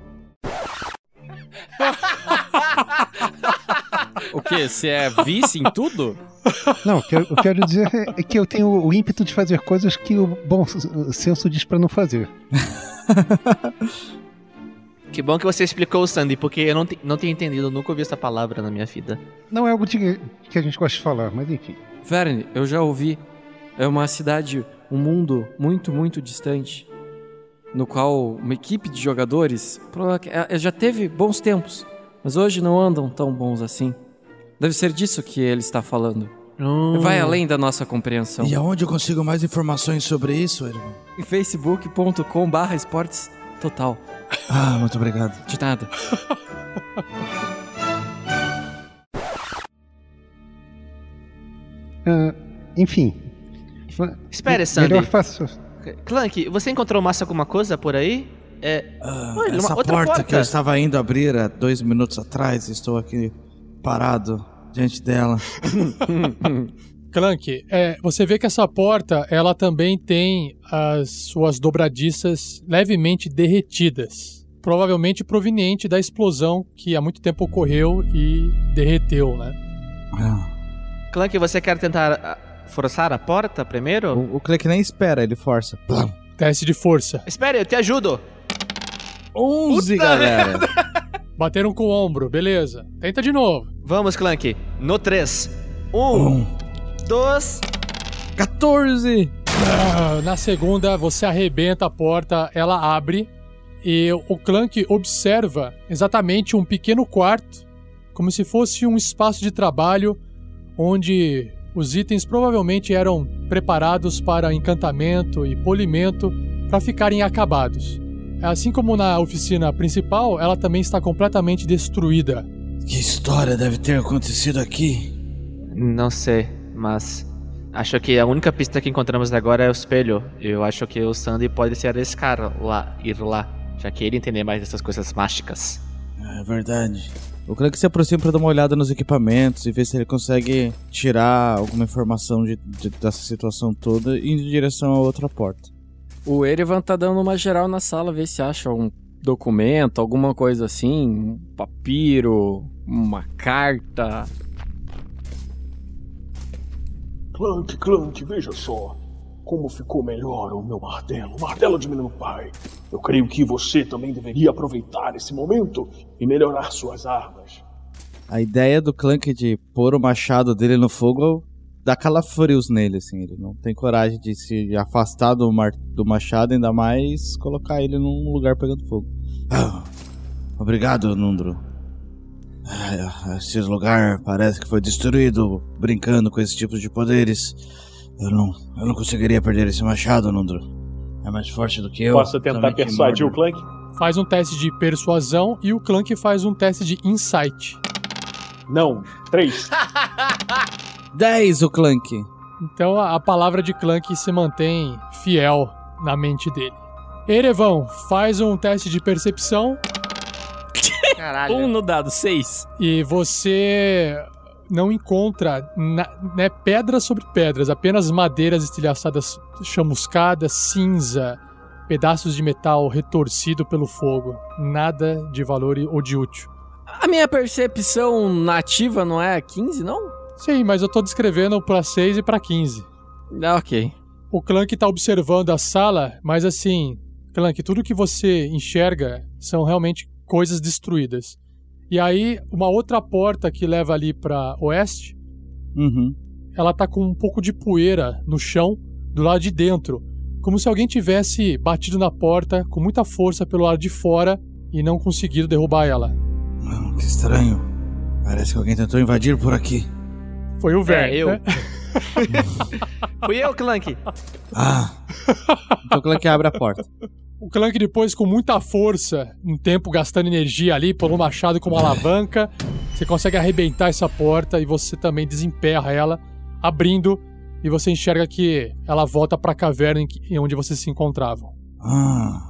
O quê? Você é vice em tudo? Não, o que eu, quero dizer é, é que eu tenho o ímpeto de fazer coisas que o bom senso diz pra não fazer. Que bom que você explicou, Sandy, porque eu não, te- não tinha entendido, eu nunca ouvi essa palavra na minha vida. Não é algo de, que a gente gosta de falar, mas enfim. Verne, eu já ouvi. É uma cidade, um mundo muito, muito distante. No qual uma equipe de jogadores é- já teve bons tempos, mas hoje não andam tão bons assim. Deve ser disso que ele está falando. Vai além da nossa compreensão. E aonde eu consigo mais informações sobre isso, irmão? Em facebook.com barra esportes total. Ah, muito obrigado. De nada. Ah, enfim. Espere, Sandy. Melhor faça. Clank, você encontrou mais alguma coisa por aí? É. Olha, Essa porta, porta. que eu estava indo abrir há dois minutos atrás, estou aqui parado diante dela. Clank, é, você vê que essa porta, ela também tem as suas dobradiças levemente derretidas. Provavelmente proveniente da explosão que há muito tempo ocorreu e derreteu, né? Clank, você quer tentar ah, forçar a porta primeiro? O, o Clank nem espera, ele força. Teste de força. Espere, eu te ajudo. 11, Puta galera. Bateram com o ombro, beleza. Tenta de novo. Vamos, Clank. No 3. 1, 2, 14! Ah, Na segunda, você arrebenta a porta, ela abre e o Clank observa exatamente um pequeno quarto, como se fosse um espaço de trabalho onde os itens provavelmente eram preparados para encantamento e polimento para ficarem acabados. Assim como na oficina principal, ela também está completamente destruída. Que história deve ter acontecido aqui? Não sei, mas acho que a única pista que encontramos agora é o espelho. Eu acho que o Sandy pode se arriscar lá, ir lá, já que ele entende mais dessas coisas mágicas. É verdade. O Clank se aproxima pra dar uma olhada nos equipamentos e ver se ele consegue tirar alguma informação de- de- dessa situação toda e ir em direção a outra porta. O Erevan tá dando uma geral na sala, ver se acha um documento, alguma coisa assim, um papiro, uma carta. Clank, Clank, veja só. Como ficou melhor o meu martelo, o martelo de meu pai. Eu creio que você também deveria aproveitar esse momento e melhorar suas armas. A ideia do Clank de pôr o machado dele no fogo dá calafrios nele, assim. Ele não tem coragem de se afastar do, mar- do machado, ainda mais colocar ele num lugar pegando fogo. Ah, obrigado, Nundro. Ah, esse lugar parece que foi destruído brincando com esse tipo de poderes. Eu não, eu não conseguiria perder esse machado, Nundro. É mais forte do que eu. Posso tentar persuadir o. Clank? Faz um teste de persuasão e o Clank faz um teste de insight. Não. Três. 10 o Clank. Então a, palavra de Clank se mantém fiel na mente dele. Erevan, faz um teste de percepção Caralho. Um no dado, seis. e você não encontra na- né, pedras sobre pedras, apenas madeiras estilhaçadas chamuscadas, cinza, pedaços de metal retorcido pelo fogo. Nada de valor ou de útil. A minha percepção nativa não é 15, não? Sim, mas eu tô descrevendo pra 6 e pra 15. Ah, ok. O Clank tá observando a sala, mas assim, Clank, tudo que você enxerga são realmente coisas destruídas. E aí, uma outra porta que leva ali pra oeste, Uhum. ela tá com um pouco de poeira no chão do lado de dentro, como se alguém tivesse batido na porta com muita força pelo lado de fora e não conseguido derrubar ela. Que estranho. Parece que alguém tentou invadir por aqui. Foi o Verne. eu. né? Fui eu, Clank. Ah, Então o Clank abre a porta. O Clank depois, com muita força, um tempo gastando energia ali, pelo machado com uma alavanca, você consegue arrebentar essa porta e você também desemperra ela, abrindo, e você enxerga que ela volta pra caverna em, que- em onde vocês se encontravam. ah.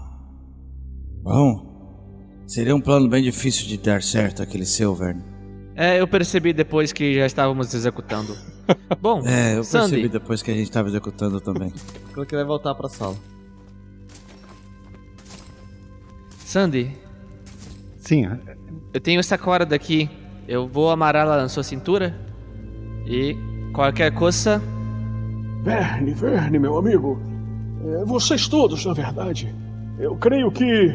Bom, seria um plano bem difícil de dar certo aquele seu, Verne. É, eu percebi depois que já estávamos executando. Bom, É, eu Sandy. percebi depois que a gente estava executando também. O Clank vai voltar pra sala. Sandy, Sim, eu tenho essa corda aqui. Eu vou amarrá-la na sua cintura. E qualquer coisa, Verne, Verne, meu amigo. É, vocês todos, na verdade. Eu creio que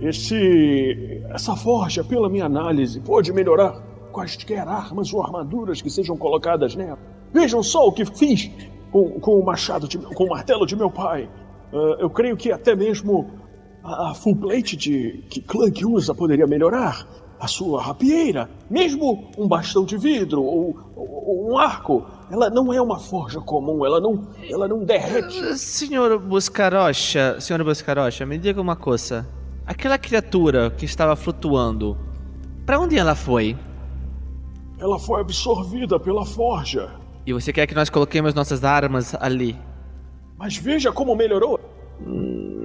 esse. essa forja, pela minha análise, pode melhorar quaisquer armas ou armaduras que sejam colocadas nela. Vejam só o que fiz com, com o machado, de, com o martelo de meu pai. Ah, eu creio que até mesmo a, a full plate de, que Clank usa poderia melhorar. A sua rapieira, mesmo um bastão de vidro ou, ou- ou um arco, ela não é uma forja comum, ela não, ela não derrete. Senhor Buscarocha, senhor Buscarocha, me diga uma coisa. Aquela criatura que estava flutuando, pra onde ela foi? Ela foi absorvida pela forja. E você quer que nós coloquemos nossas armas ali? Mas veja como melhorou.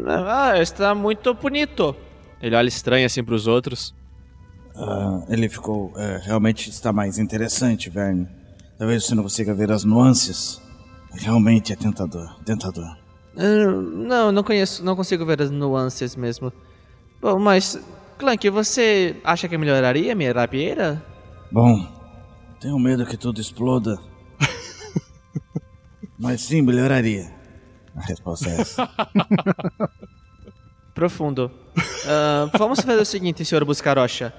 Ah, está muito bonito. Ele olha estranho assim pros outros. Ah, ele ficou. é, realmente está mais interessante, Verne. Talvez você não consiga ver as nuances. Realmente é tentador, tentador. Ah, não, não conheço, não consigo ver as nuances mesmo. Bom, mas Clank, você acha que melhoraria minha rapieira? Bom, tenho medo que tudo exploda. Mas sim, melhoraria. A resposta é essa. Profundo. Ah, vamos fazer o seguinte, senhor Buscarocha.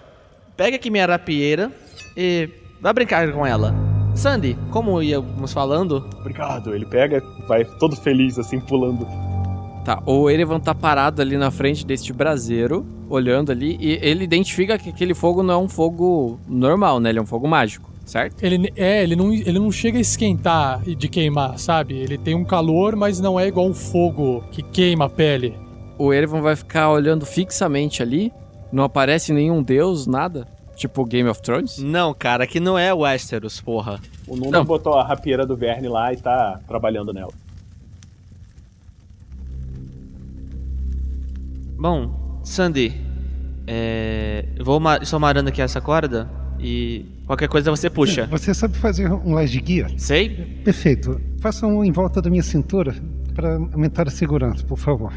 Pega aqui minha rapieira e vá brincar com ela. Sandy, como íamos falando, Obrigado. Ele pega, vai todo feliz, assim, pulando. Tá, o Erevan tá parado ali na frente deste braseiro, olhando ali, e ele identifica que aquele fogo não é um fogo normal, né? Ele é um fogo mágico, certo? Ele, é, ele não, ele não chega a esquentar e de queimar, sabe? Ele tem um calor, mas não é igual um fogo que queima a pele. o Erevan vai ficar olhando fixamente ali? Não aparece nenhum deus, nada? Tipo Game of Thrones? Não, cara, aqui não é Westeros, porra. O Nuno Não. botou a rapieira do Verne lá e tá trabalhando nela. Bom, Sandy, é... eu vou estou amarrando aqui essa corda e qualquer coisa você puxa. Você sabe fazer um laje de guia? Sei? Perfeito. Faça um em volta da minha cintura para aumentar a segurança, por favor.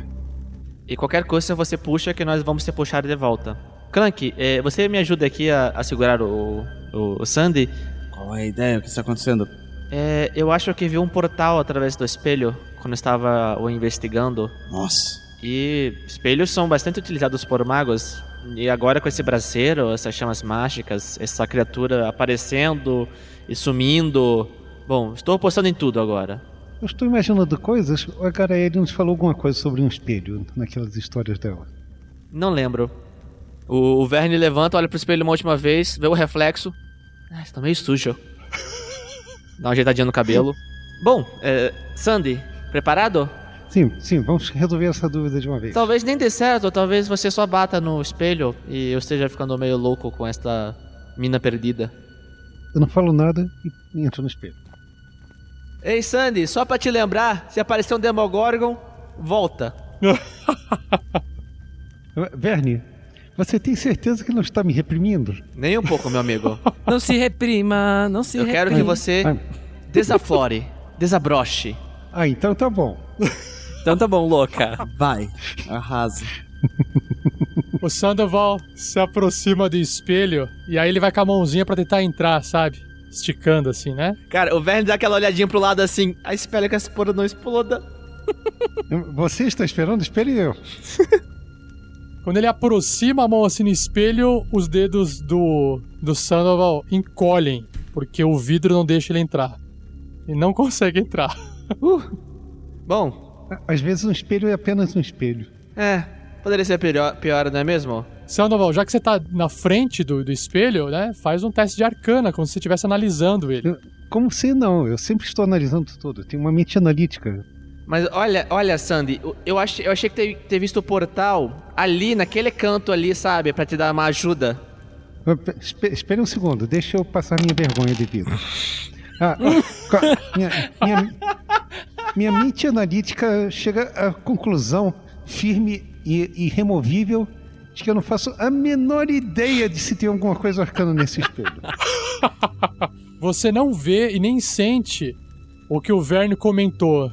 E qualquer coisa você puxa que nós vamos te puxar de volta. Clank, é, você me ajuda aqui a, a segurar o, o, o Sandy? Qual é a ideia? O que está acontecendo? É, eu acho que vi um portal através do espelho quando estava o investigando. Nossa. E espelhos são bastante utilizados por magos. E agora com esse braseiro, essas chamas mágicas, essa criatura aparecendo e sumindo. Bom, estou apostando em tudo agora. Eu estou imaginando coisas. A Garaele nos falou alguma coisa sobre um espelho naquelas histórias dela. Não lembro. O, o Verne levanta, olha pro espelho uma última vez, vê o reflexo. Ah, está meio sujo. Dá uma ajeitadinha no cabelo. Bom, é, Sandy, preparado? Sim, sim, vamos resolver essa dúvida de uma vez. Talvez nem dê certo, ou talvez você só bata no espelho e eu esteja ficando meio louco com esta mina perdida. Eu não falo nada e entro no espelho. Ei, Sandy, só pra te lembrar, se aparecer um Demogorgon, volta. Verne, você tem certeza que não está me reprimindo? Nem um pouco, meu amigo. Não se reprima, não se Eu quero que reprima. você desaflore, desabroche. Ah, então tá bom. Então tá bom, louca. Vai, arrasa. O Sandoval se aproxima do espelho e aí ele vai com a mãozinha pra tentar entrar, sabe? Esticando assim, né? Cara, o Verne dá aquela olhadinha pro lado assim, aí espera que essa porra não exploda. Você está esperando? Espere eu. Quando ele aproxima a mão assim no espelho, os dedos do, do Sandoval encolhem, porque o vidro não deixa ele entrar. Ele não consegue entrar. Bom, Às vezes um espelho é apenas um espelho. é, poderia ser pior, pior não é mesmo? Sandoval, já que você tá na frente do, do espelho, né? Faz um teste de arcana, como se você estivesse analisando ele. Como se não? Eu sempre estou analisando tudo. Tenho uma mente analítica. Mas olha, olha, Sandy, eu- achei, eu achei que ter, ter visto o portal ali, naquele canto ali, sabe? Pra te dar uma ajuda. Espe- Espere um segundo, deixa eu passar minha vergonha de vida. Ah, co- minha, minha, minha mente analítica chega à conclusão firme e irremovível de que eu não faço a menor ideia de se tem alguma coisa arcana nesse espelho. Você não vê e nem sente o que o Verne comentou.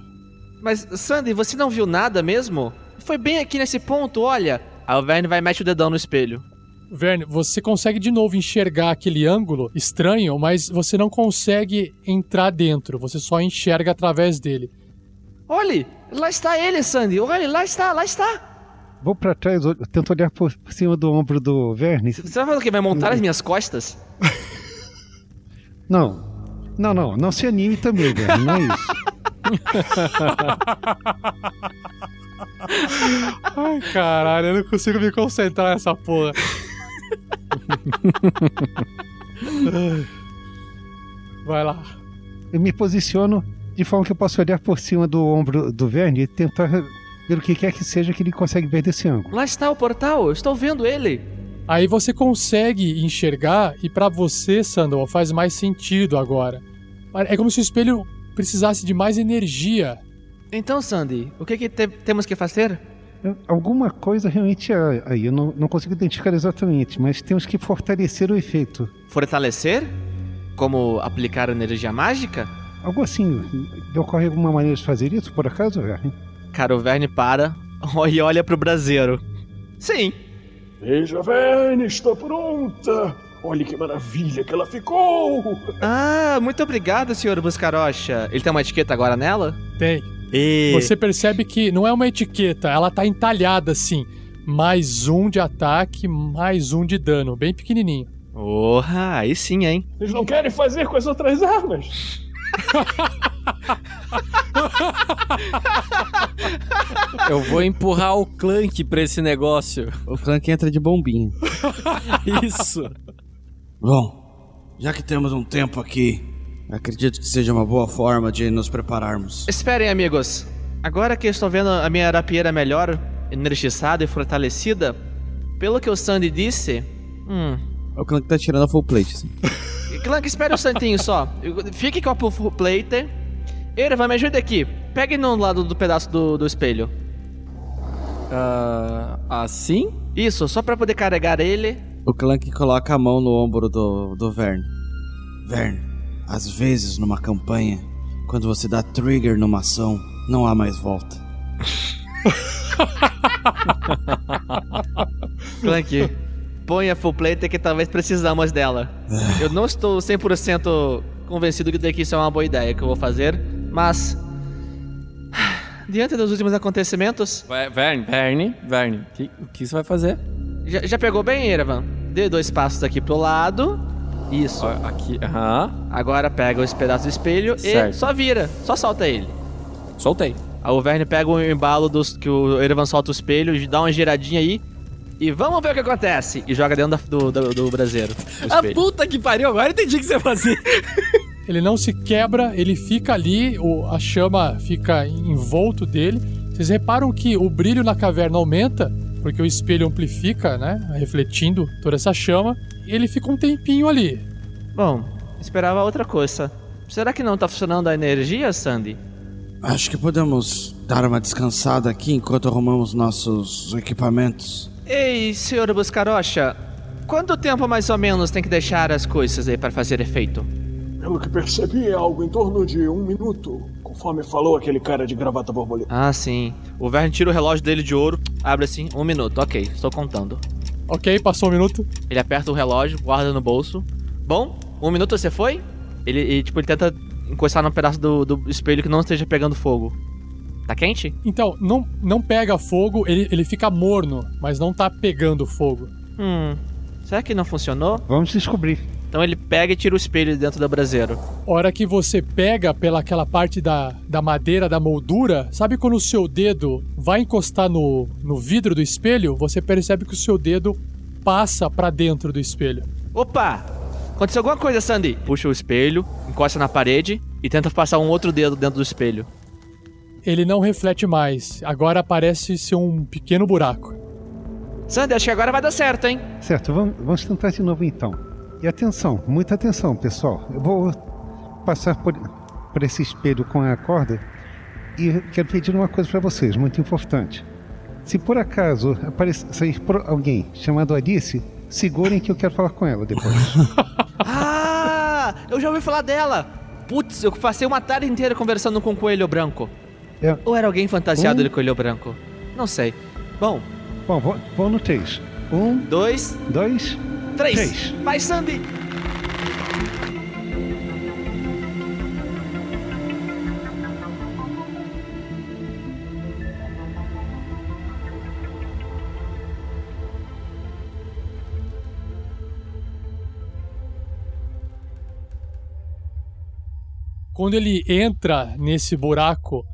Mas, Sandy, você não viu nada mesmo? Foi bem aqui nesse ponto, olha. Aí o Verne vai e mete o dedão no espelho. Verne, você consegue de novo enxergar aquele ângulo estranho, mas você não consegue entrar dentro. Você só enxerga através dele. Olhe, lá está ele, Sandy. Olha, lá está, lá está. Vou pra trás, tento olhar por cima do ombro do Verne. Você vai fazer o quê? Vai montar as minhas costas? Não. Não, não, não se anime também, Verne, não é isso. Ai, caralho, eu não consigo me concentrar nessa porra. Vai lá. Eu me posiciono de forma que eu possa olhar por cima do ombro do Verne e tentar ver o que quer que seja que ele consegue ver desse ângulo. Lá está o portal, eu estou vendo ele. Aí você consegue enxergar e pra você, Sandoval, faz mais sentido agora. É como se o espelho precisasse de mais energia. Então, Sandy, o que, que te- temos que fazer? Alguma coisa realmente há aí, eu não, não consigo identificar exatamente, mas temos que fortalecer o efeito. Fortalecer? Como aplicar energia mágica? Algo assim. Ocorre alguma maneira de fazer isso, por acaso, Verne? Cara, o Verne para e olha pro braseiro. Sim. Veja, Verne, está pronta. Olha que maravilha que ela ficou. Ah, muito obrigado, senhor Buscarocha. Ele tem uma etiqueta agora nela? Tem. E... Você percebe que não é uma etiqueta, ela tá entalhada assim. Mais um de ataque, mais um de dano, bem pequenininho. Porra, aí sim, hein? Vocês não querem fazer com as outras armas? Eu vou empurrar o Clank pra esse negócio. O Clank entra de bombinha. Isso. Bom, já que temos um tempo aqui, acredito que seja uma boa forma de nos prepararmos. Esperem, amigos. Agora que eu estou vendo a minha arapieira melhor, energizada e fortalecida, pelo que o Sandy disse. Hum. O Clank tá tirando a full plate, assim. Clank, espere um instantinho só. Fique com a full plate. Erva, me ajude aqui. Pegue no lado do pedaço do, do espelho. Ah, assim? Isso, só pra poder carregar ele. O Clank coloca a mão no ombro do, do Vern. Vern, às vezes numa campanha, quando você dá trigger numa ação, não há mais volta. Clank, põe a full plate que talvez precisamos dela. Eu não estou 100% convencido de que isso é uma boa ideia que eu vou fazer, mas. Diante dos últimos acontecimentos. Vai, Verne, Verne, Verne, o que, o que você vai fazer? Já, já pegou bem, Erevan? Dê dois passos aqui pro lado. Isso. Aqui, aham. Agora pega esse pedaço do espelho Certo. e só vira. Só solta ele. Soltei. Aí o Verne pega o embalo dos, que o Erevan solta o espelho, dá uma giradinha aí. E vamos ver o que acontece. E joga dentro do, do, do braseiro. A puta que pariu, agora eu entendi o que você ia fazer. Ele não se quebra, ele fica ali, o- a chama fica envolto dele. Vocês reparam que o brilho na caverna aumenta, porque o espelho amplifica, né? Refletindo toda essa chama. E ele fica um tempinho ali. Bom, esperava outra coisa. Será que não tá funcionando a energia, Sandy? Acho que podemos dar uma descansada aqui enquanto arrumamos nossos equipamentos. Ei, senhor Buscarocha, quanto tempo mais ou menos tem que deixar as coisas aí para fazer efeito? Pelo que percebi, é algo em torno de um minuto, conforme falou aquele cara de gravata borboleta. Ah, sim. O Verne tira o relógio dele de ouro, abre assim, um minuto. Ok, estou contando. Ok, passou um minuto. Ele aperta o relógio, guarda no bolso. Bom, um minuto você foi? Ele, ele, tipo, ele tenta encostar num pedaço do, do espelho que não esteja pegando fogo. Tá quente? Então, não, não pega fogo, ele, ele fica morno, mas não tá pegando fogo. Hum. Será que não funcionou? Vamos descobrir. Então ele pega e tira o espelho dentro do braseiro. Hora que você pega pela aquela parte da, da madeira, da moldura, sabe quando o seu dedo vai encostar no, no vidro do espelho? Você percebe que o seu dedo passa pra dentro do espelho. Opa! Aconteceu alguma coisa, Sandy? Puxa o espelho, encosta na parede e tenta passar um outro dedo dentro do espelho. Ele não reflete mais, agora parece ser um pequeno buraco. Sandy, acho que agora vai dar certo, hein? Certo, vamos, vamos tentar de novo então. E atenção, muita atenção, pessoal. Eu vou passar por, por esse espelho com a corda e quero pedir uma coisa para vocês, muito importante. Se por acaso aparecer alguém chamado Alice, segurem que eu quero falar com ela depois. Ah! Eu já ouvi falar dela! Putz, eu passei uma tarde inteira conversando com o Coelho Branco. É. Ou era alguém fantasiado Um. de Coelho Branco? Não sei. Bom, Bom, vou, vou no 3. Um, dois, dois, três. Três. Vai, Sandy! Quando ele entra nesse buraco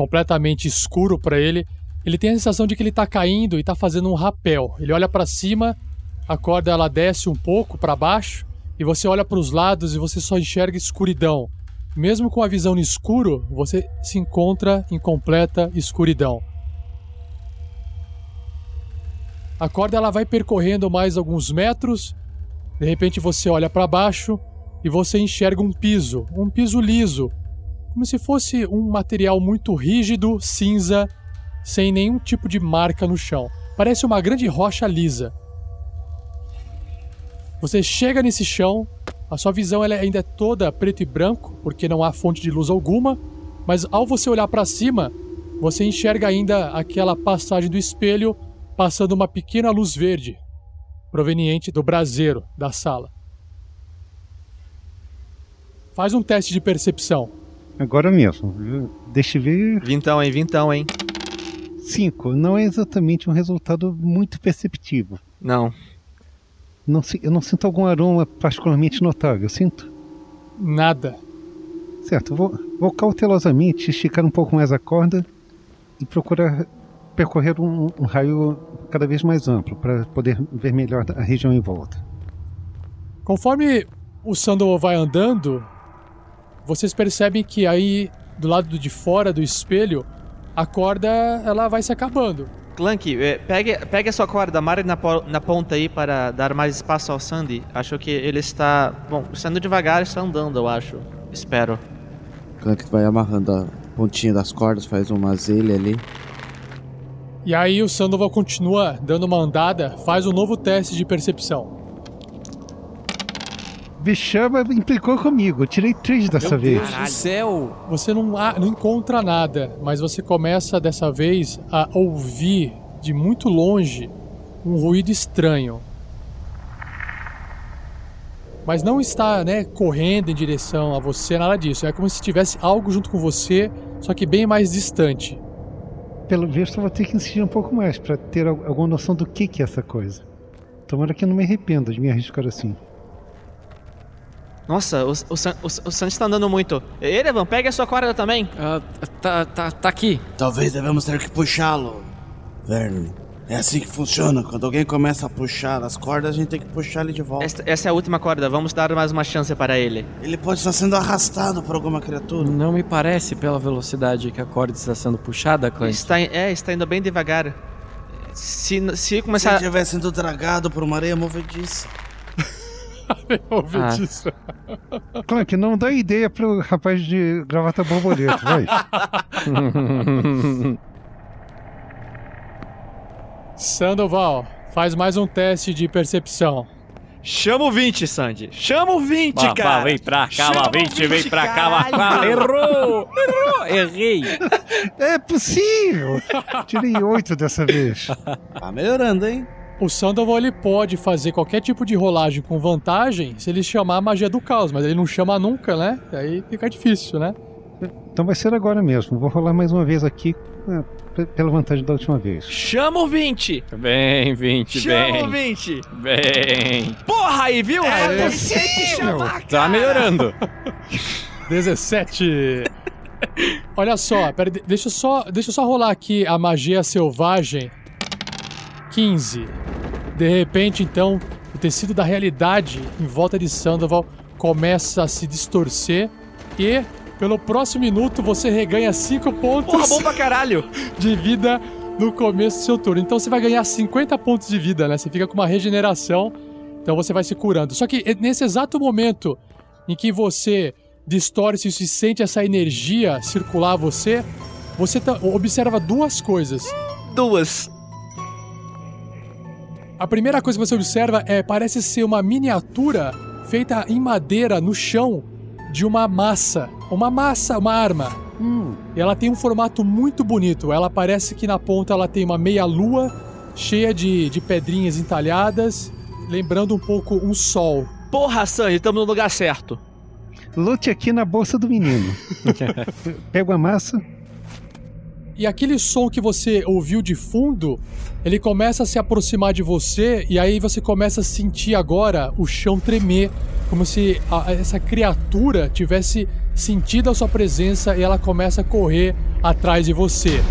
completamente escuro pra ele, ele tem a sensação de que ele tá caindo e tá fazendo um rapel. Ele olha pra cima, a corda ela desce um pouco pra baixo e você olha pros lados e você só enxerga escuridão. Mesmo com a visão no escuro, você se encontra em completa escuridão. A corda ela vai percorrendo mais alguns metros. De repente você olha para baixo e você enxerga um piso, um piso liso, como se fosse um material muito rígido, cinza, sem nenhum tipo de marca no chão. Parece uma grande rocha lisa. Você chega nesse chão, a sua visão ainda é toda preto e branco, porque não há fonte de luz alguma, mas ao você olhar para cima, você enxerga ainda aquela passagem do espelho passando uma pequena luz verde, proveniente do braseiro da sala. Faz um teste de percepção. Agora mesmo. viu? Deixa eu ver. Vintão, hein? Vintão, hein? 5. Não é exatamente um resultado muito perceptivo. Não. Não, eu não sinto algum aroma particularmente notável. Sinto? Nada. Certo, vou, vou cautelosamente esticar um pouco mais a corda e procurar percorrer um, um raio cada vez mais amplo para poder ver melhor a região em volta. Conforme o Sandow vai andando, vocês percebem que aí do lado de fora do espelho a corda ela vai se acabando. Clank, eh, pegue, pegue a sua corda, mare na, na ponta aí para dar mais espaço ao Sandy. Acho que ele está. Bom, sendo devagar, está andando, eu acho. Espero. Clank vai amarrando a pontinha das cordas, faz uma zelha ali. E aí o Sandoval continua dando uma andada, faz um novo teste de percepção. Bichama implicou comigo. Eu tirei três dessa vez. do céu! Você não, ah, não encontra nada, mas você começa dessa vez a ouvir de muito longe um ruído estranho. Mas não está, né, correndo em direção a você, nada disso. É como se tivesse algo junto com você, só que bem mais distante. Pelo visto, eu vou ter que insistir um pouco mais para ter al- alguma noção do que, que é essa coisa. Tomara que eu não me arrependa de me arriscar assim. Nossa, o, o, San- o, o Sandy está andando muito. Erevan, pegue a sua corda também. tá, tá, tá aqui. Talvez devemos ter que puxá-lo, Verne. É assim que funciona. Quando alguém começa a puxar as cordas, a gente tem que puxar ele de volta. Esta- essa é a última corda, vamos dar mais uma chance para ele. Ele pode estar sendo arrastado por alguma criatura. Não me parece pela velocidade que a corda está sendo puxada, Clank. Está, é, está indo bem devagar. Se, se Se começar. ele estiver sendo dragado por uma areia movediça. Movediça. Clank, não dá ideia pro rapaz de gravata borboleta, vai. Sandoval, faz mais um teste de percepção. Chama o 20, Sandy. Chama o 20, Vá, vá, cara. vem pra cá, Chama vá, o 20, vem pra cá, caralho. vá. Errou! Errou! Errei! É possível! Tirei oito dessa vez. Tá melhorando, hein? O Sandoval ele pode fazer qualquer tipo de rolagem com vantagem se ele chamar a magia do caos, mas ele não chama nunca, né? Aí fica difícil, né? Então vai ser agora mesmo. Vou rolar mais uma vez aqui, é, pe- pela vantagem da última vez. Chama o 20. Bem, 20, Chama o bem. 20. Bem. Porra aí, viu? É que chamar, Tá melhorando. 17. Olha só, pera, de- deixa eu só, deixa eu só rolar aqui a magia selvagem. 15. De repente, então, o tecido da realidade em volta de Sandoval começa a se distorcer e pelo próximo minuto você reganha 5 pontos Porra, bom pra caralho. de vida no começo do seu turno. Então você vai ganhar 50 pontos de vida, né? Você fica com uma regeneração, então você vai se curando. Só que nesse exato momento em que você distorce e sente essa energia circular a você, você observa duas coisas. Duas. A primeira coisa que você observa é parece ser uma miniatura feita em madeira no chão de uma massa, uma massa, uma arma. E ela tem um formato muito bonito. Ela parece que na ponta ela tem uma meia lua cheia de, de pedrinhas entalhadas, lembrando um pouco um sol. Porra, Sandy, estamos no lugar certo. Lute aqui na bolsa do menino. Pego a massa. E aquele som que você ouviu de fundo, ele começa a se aproximar de você e aí você começa a sentir agora o chão tremer, como se a- essa criatura tivesse sentido a sua presença e ela começa a correr atrás de você.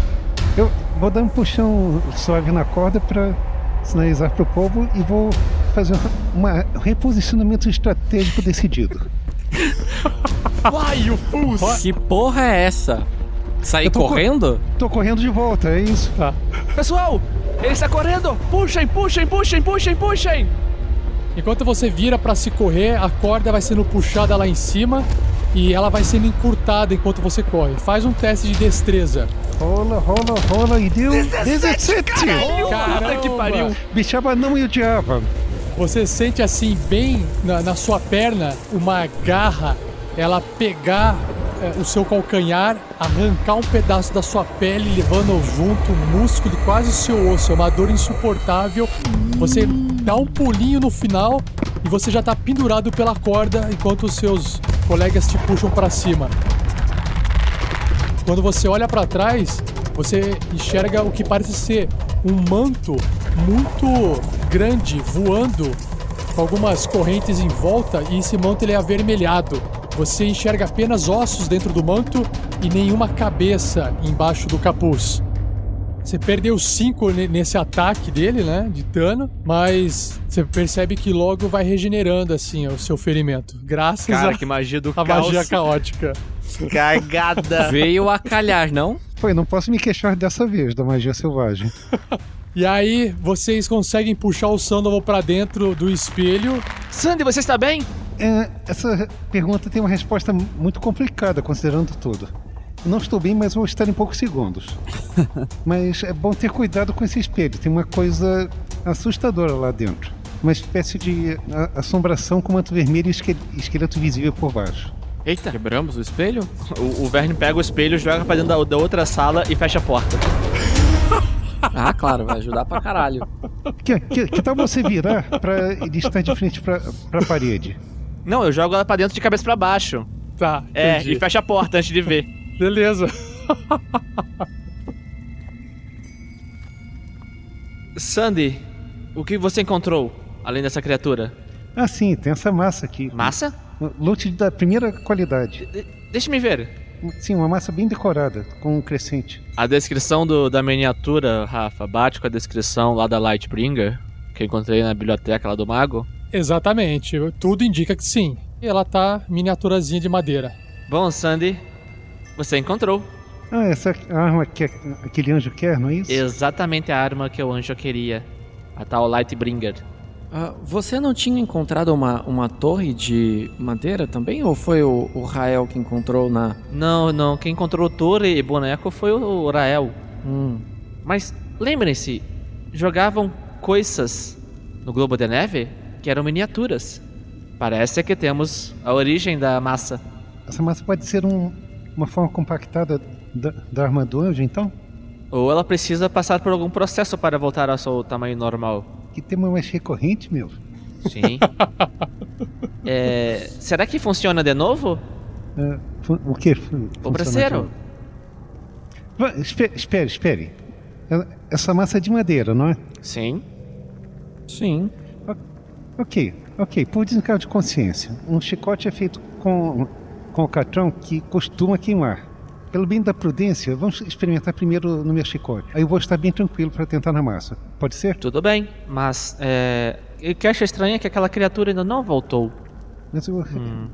Eu vou dar um puxão suave na corda para sinalizar pro povo e vou fazer uma- um reposicionamento estratégico decidido. Fly, o Fus. Que porra é essa? Sair tô co- correndo? Tô correndo de volta, é isso. Tá. Pessoal, ele está correndo. Puxem, puxem, puxem, puxem, puxem. Enquanto você vira pra se correr, a corda vai sendo puxada lá em cima e ela vai sendo encurtada enquanto você corre. Faz um teste de destreza. Rola, rola, rola e deu 17! Caramba! que pariu. Bichaba não me odiava. Você sente assim, bem na, na sua perna, uma garra, ela pegar é, o seu calcanhar, arrancar um pedaço da sua pele, levando junto o músculo e quase o seu osso. É uma dor insuportável. Você dá um pulinho no final e você já tá pendurado pela corda enquanto os seus colegas te puxam para cima. Quando você olha para trás, você enxerga o que parece ser um manto muito grande voando com algumas correntes em volta e esse manto ele é avermelhado. Você enxerga apenas ossos dentro do manto e nenhuma cabeça embaixo do capuz. Você perdeu 5 nesse ataque dele, né? De dano, mas você percebe que logo vai regenerando assim o seu ferimento. Graças Cara, a, que magia do a caos. magia caótica. Cagada. Veio a calhar, não? Foi, não posso me queixar dessa vez da magia selvagem. E aí, vocês conseguem puxar o Sandoval pra dentro do espelho. Sandy, você está bem? É, essa pergunta tem uma resposta muito complicada, considerando tudo. Não estou bem, mas vou estar em poucos segundos. mas é bom ter cuidado com esse espelho. Tem uma coisa assustadora lá dentro. Uma espécie de assombração com manto vermelho e esque- esqueleto visível por baixo. Eita. Quebramos o espelho? O, o Verne pega o espelho, joga pra dentro da, da outra sala e fecha a porta. Ah, claro, vai ajudar pra caralho. Que, que, que tal você virar pra ele estar de frente pra, pra parede? Não, eu jogo ela pra dentro de cabeça pra baixo. Tá. É, entendi. e fecha a porta antes de ver. Beleza. Sandy, o que você encontrou, além dessa criatura? Ah, sim, tem essa massa aqui. Massa? Loot da primeira qualidade. Deixa-me ver. Sim, uma massa bem decorada, com um crescente. A descrição do- da miniatura, Rafa, bate com a descrição lá da Lightbringer, que eu encontrei na biblioteca lá do mago? Exatamente. Tudo indica que sim. E ela tá miniaturazinha de madeira. Bom, Sandy, você encontrou. Ah, essa arma que aquele anjo quer, não é isso? Exatamente a arma que o anjo queria. A tal Lightbringer. Ah, você não tinha encontrado uma, uma torre de madeira também? Ou foi o, o Rael que encontrou na. Não, não. Quem encontrou torre e boneco foi o Rael. Hum. Mas lembrem-se, jogavam coisas no Globo de Neve que eram miniaturas. Parece que temos a origem da massa. Essa massa pode ser um- uma forma compactada da, da arma do anjo, então? Ou ela precisa passar por algum processo para voltar ao seu tamanho normal. Que tema mais recorrente, meu. Sim. É, será que funciona de novo? Fu- o que? O braceiro. Espere, espere, espere. Ela- Essa massa é de madeira, não é? Sim. Sim. Ok, ok. Por desencargo de consciência, um chicote é feito com, com o catrão que costuma queimar. Pelo bem da prudência, vamos experimentar primeiro no meu chicote. Aí eu vou estar bem tranquilo para tentar na massa. Pode ser? Tudo bem, mas é, o que acha estranho é que aquela criatura ainda não voltou. Mas eu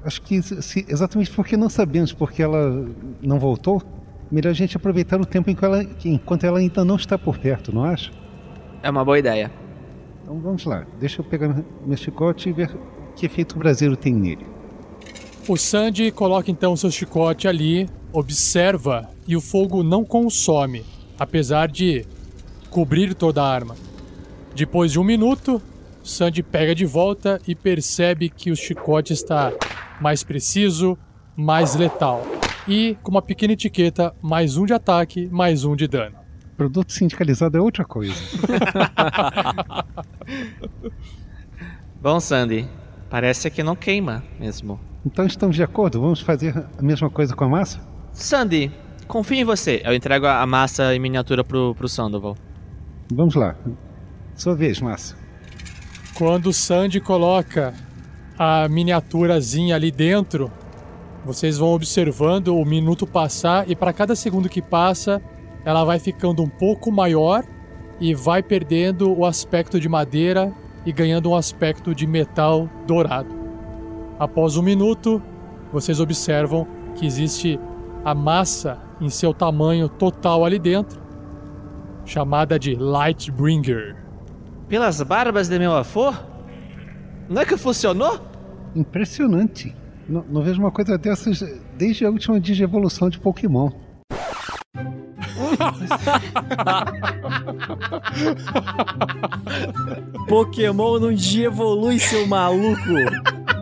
acho que se- exatamente porque não sabemos porque ela não voltou, melhor a gente aproveitar o tempo em que ela- enquanto ela ainda não está por perto, não acha? É uma boa ideia. Então vamos lá. Deixa eu pegar meu chicote e ver que efeito o braseiro tem nele. O Sandy coloca então o seu chicote ali, observa e o fogo não consome, apesar de cobrir toda a arma. Depois de um minuto, Sandy pega de volta e percebe que o chicote está mais preciso, mais letal. E com uma pequena etiqueta, mais um de ataque, mais um de dano. Produto sindicalizado é outra coisa. Bom, Sandy, parece que não queima mesmo. Então estamos de acordo? Vamos fazer a mesma coisa com a massa? Sandy, confio em você. Eu entrego a massa em miniatura pro, pro Sandoval. Vamos lá. Sua vez, massa. Quando o Sandy coloca a miniaturazinha ali dentro, vocês vão observando o minuto passar e para cada segundo que passa, ela vai ficando um pouco maior e vai perdendo o aspecto de madeira e ganhando um aspecto de metal dourado. Após um minuto, vocês observam que existe a massa em seu tamanho total ali dentro, chamada de Lightbringer. Pelas barbas de meu avô? Não é que funcionou? Impressionante. Não, não vejo uma coisa dessas desde a última digievolução de Pokémon. Pokémon não digievolui, seu maluco.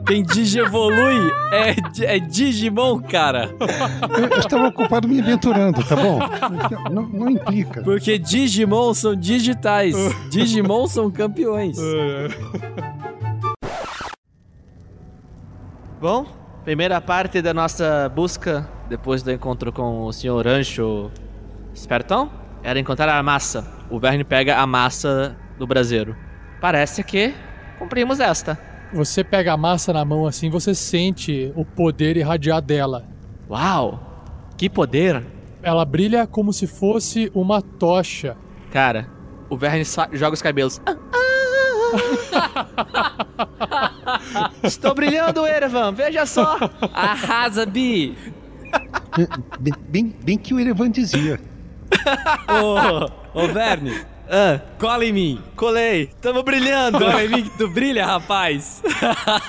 Quem digievolui é, é Digimon, cara. Eu, eu estava ocupado me aventurando, tá bom? Não, não implica. Porque Digimon são digitais. Digimon são campeões. Bom, primeira parte da nossa busca depois do encontro com o Sr. Rancho Espertão era encontrar a massa. O Verne pega a massa do braseiro. Parece que cumprimos esta. Você pega a massa na mão assim, você sente o poder irradiar dela. Uau! Que poder! Ela brilha como se fosse uma tocha. Cara, o Verne joga os cabelos. Ah, Estou brilhando, Erevan, veja só! Arrasa, Bi! Bem, bem, bem que o Erevan dizia. ô, ô, Verne. Ah, Cola em mim. colei. Tamo brilhando. Cola em mim que tu brilha, rapaz.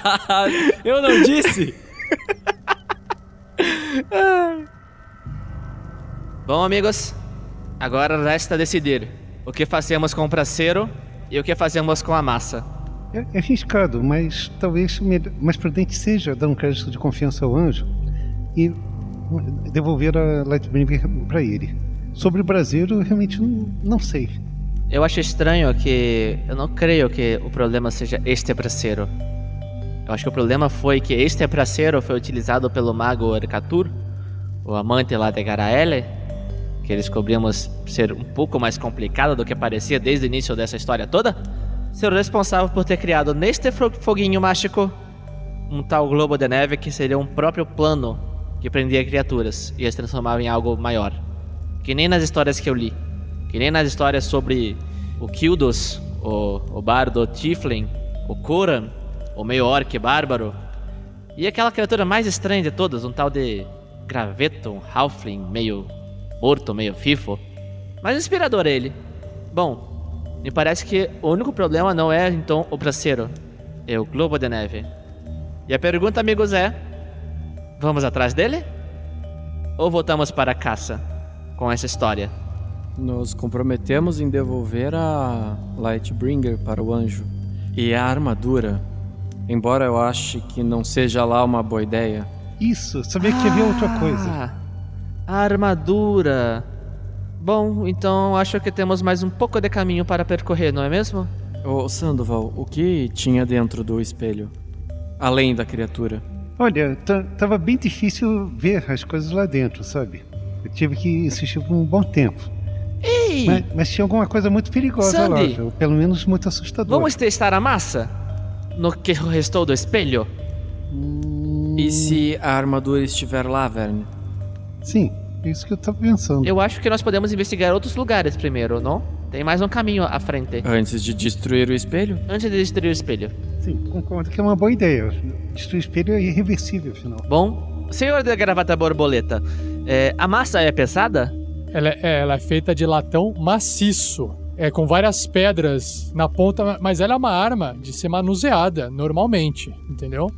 Eu não disse? Bom, amigos, agora resta decidir o que fazemos com o praceiro e o que fazemos com a massa. É, é arriscado, mas talvez mais prudente seja dar um crédito de confiança ao anjo e devolver a Lightbringer para ele. Sobre o braseiro, eu realmente não, não sei. Eu acho estranho que. Eu não creio que o problema seja este praceiro. Eu acho que o problema foi que este praceiro foi utilizado pelo mago Ercatur, o amante lá de Garaele, que descobrimos ser um pouco mais complicado do que parecia desde o início dessa história toda. Ser o responsável por ter criado neste foguinho mágico um tal globo de neve que seria um próprio plano que prendia criaturas e as transformava em algo maior. Que nem nas histórias que eu li. Que nem nas histórias sobre o Kildos, o, o bardo Tiflin, o Koran, o meio orc bárbaro. E aquela criatura mais estranha de todas, um tal de graveto, um halfling meio morto, meio fifo. Mas inspirador ele. Bom, me parece que o único problema não é então o braceiro, é o globo de neve. E a pergunta, amigos, é: vamos atrás dele? Ou voltamos para a caça com essa história? Nos comprometemos em devolver a Lightbringer para o anjo. E a armadura. Embora eu ache que não seja lá uma boa ideia. Isso, sabia que havia outra coisa. Ah, a armadura. Bom, então acho que temos mais um pouco de caminho para percorrer, não é mesmo? Ô Sandoval, o que tinha dentro do espelho? Além da criatura. Olha, tá- tava bem difícil ver as coisas lá dentro, sabe? Eu tive que insistir por um bom tempo. Ei! Mas, mas tinha alguma coisa muito perigosa lá, Sandy! ou pelo menos muito assustadora. Vamos testar a massa? No que restou do espelho? E se a armadura estiver lá, Verne? Sim, é isso que eu tava pensando. Eu acho que nós podemos investigar outros lugares primeiro, não? Tem mais um caminho à frente. Antes de destruir o espelho? Antes de destruir o espelho. Sim, concordo que é uma boa ideia. Destruir o espelho é irreversível, afinal. Bom, senhor da gravata borboleta, é, a massa é pesada? Ela é, ela é feita de latão maciço. É com várias pedras na ponta, mas ela é uma arma de ser manuseada normalmente, entendeu?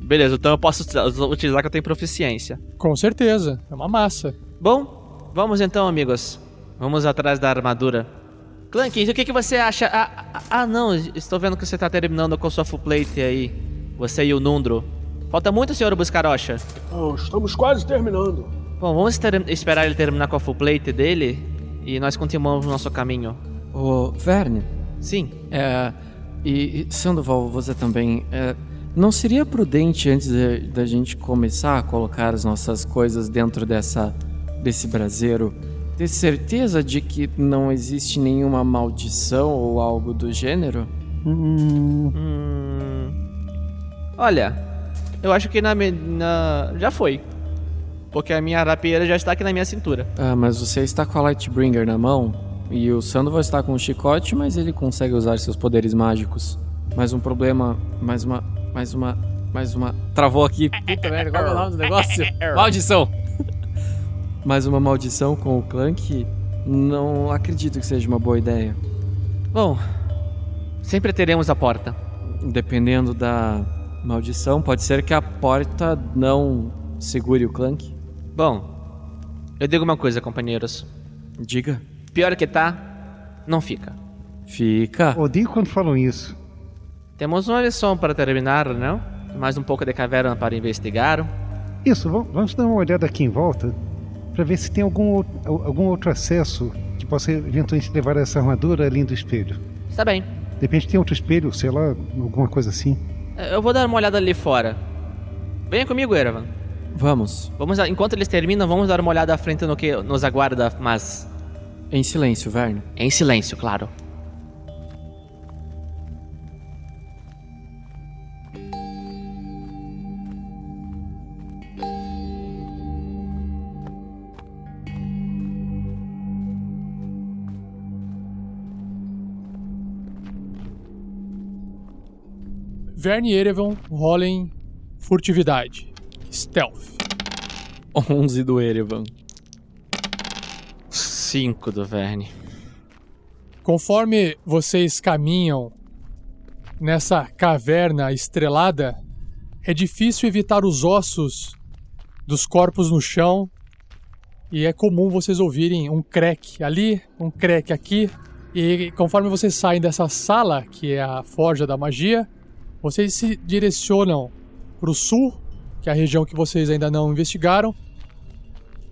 Beleza, então eu posso utilizar que eu tenho proficiência. Com certeza, é uma massa. Bom, vamos então, amigos. Vamos atrás da armadura. Clank, o que, que você acha? Ah, ah, ah, não, estou vendo que você está terminando com sua full plate aí. Você e o Nundro. Falta muito, senhor Buscarocha. Oh, estamos quase terminando. Bom, vamos ter- esperar ele terminar com a full plate dele e nós continuamos o nosso caminho. Ô, Verne. Sim. É. E, Sandoval, você também. é, não seria prudente antes de- da gente começar a colocar as nossas coisas dentro dessa desse braseiro ter certeza de que não existe nenhuma maldição ou algo do gênero? Hum, Olha, eu acho que na, na. Já foi. Porque a minha rapieira já está aqui na minha cintura. Ah, mas você está com a Lightbringer na mão e o Sandoval está com o chicote, mas ele consegue usar seus poderes mágicos. Mais um problema, mais uma, mais uma, mais uma. Travou aqui. Puta merda, qual é o nome do negócio? Maldição. Mais uma maldição com o Clank. Não acredito que seja uma boa ideia. Bom, sempre teremos a porta. Dependendo da maldição, pode ser que a porta não segure o Clank. Bom, eu digo uma coisa, companheiros. Diga. Pior que tá, não fica. Fica. Odeio quando falam isso. Temos uma lição para terminar, não? Mais um pouco de caverna para investigar. Isso, va- vamos dar uma olhada aqui em volta para ver se tem algum, algum outro acesso que possa eventualmente levar essa armadura além do espelho. Está bem. De repente tem outro espelho, sei lá, alguma coisa assim. Eu vou dar uma olhada ali fora. Venha comigo, Erevan. Vamos. Vamos, enquanto eles terminam, vamos dar uma olhada à frente no que nos aguarda, mas Em silêncio, Verne. em silêncio, claro. Verne e Erevan rolem furtividade. Stealth. 11 do Erevan. Cinco do Verne. Conforme vocês caminham nessa caverna estrelada, é difícil evitar os ossos dos corpos no chão e é comum vocês ouvirem um crack ali, um crack aqui. E conforme vocês saem dessa sala, que é a Forja da Magia, vocês se direcionam para o sul, que é a região que vocês ainda não investigaram.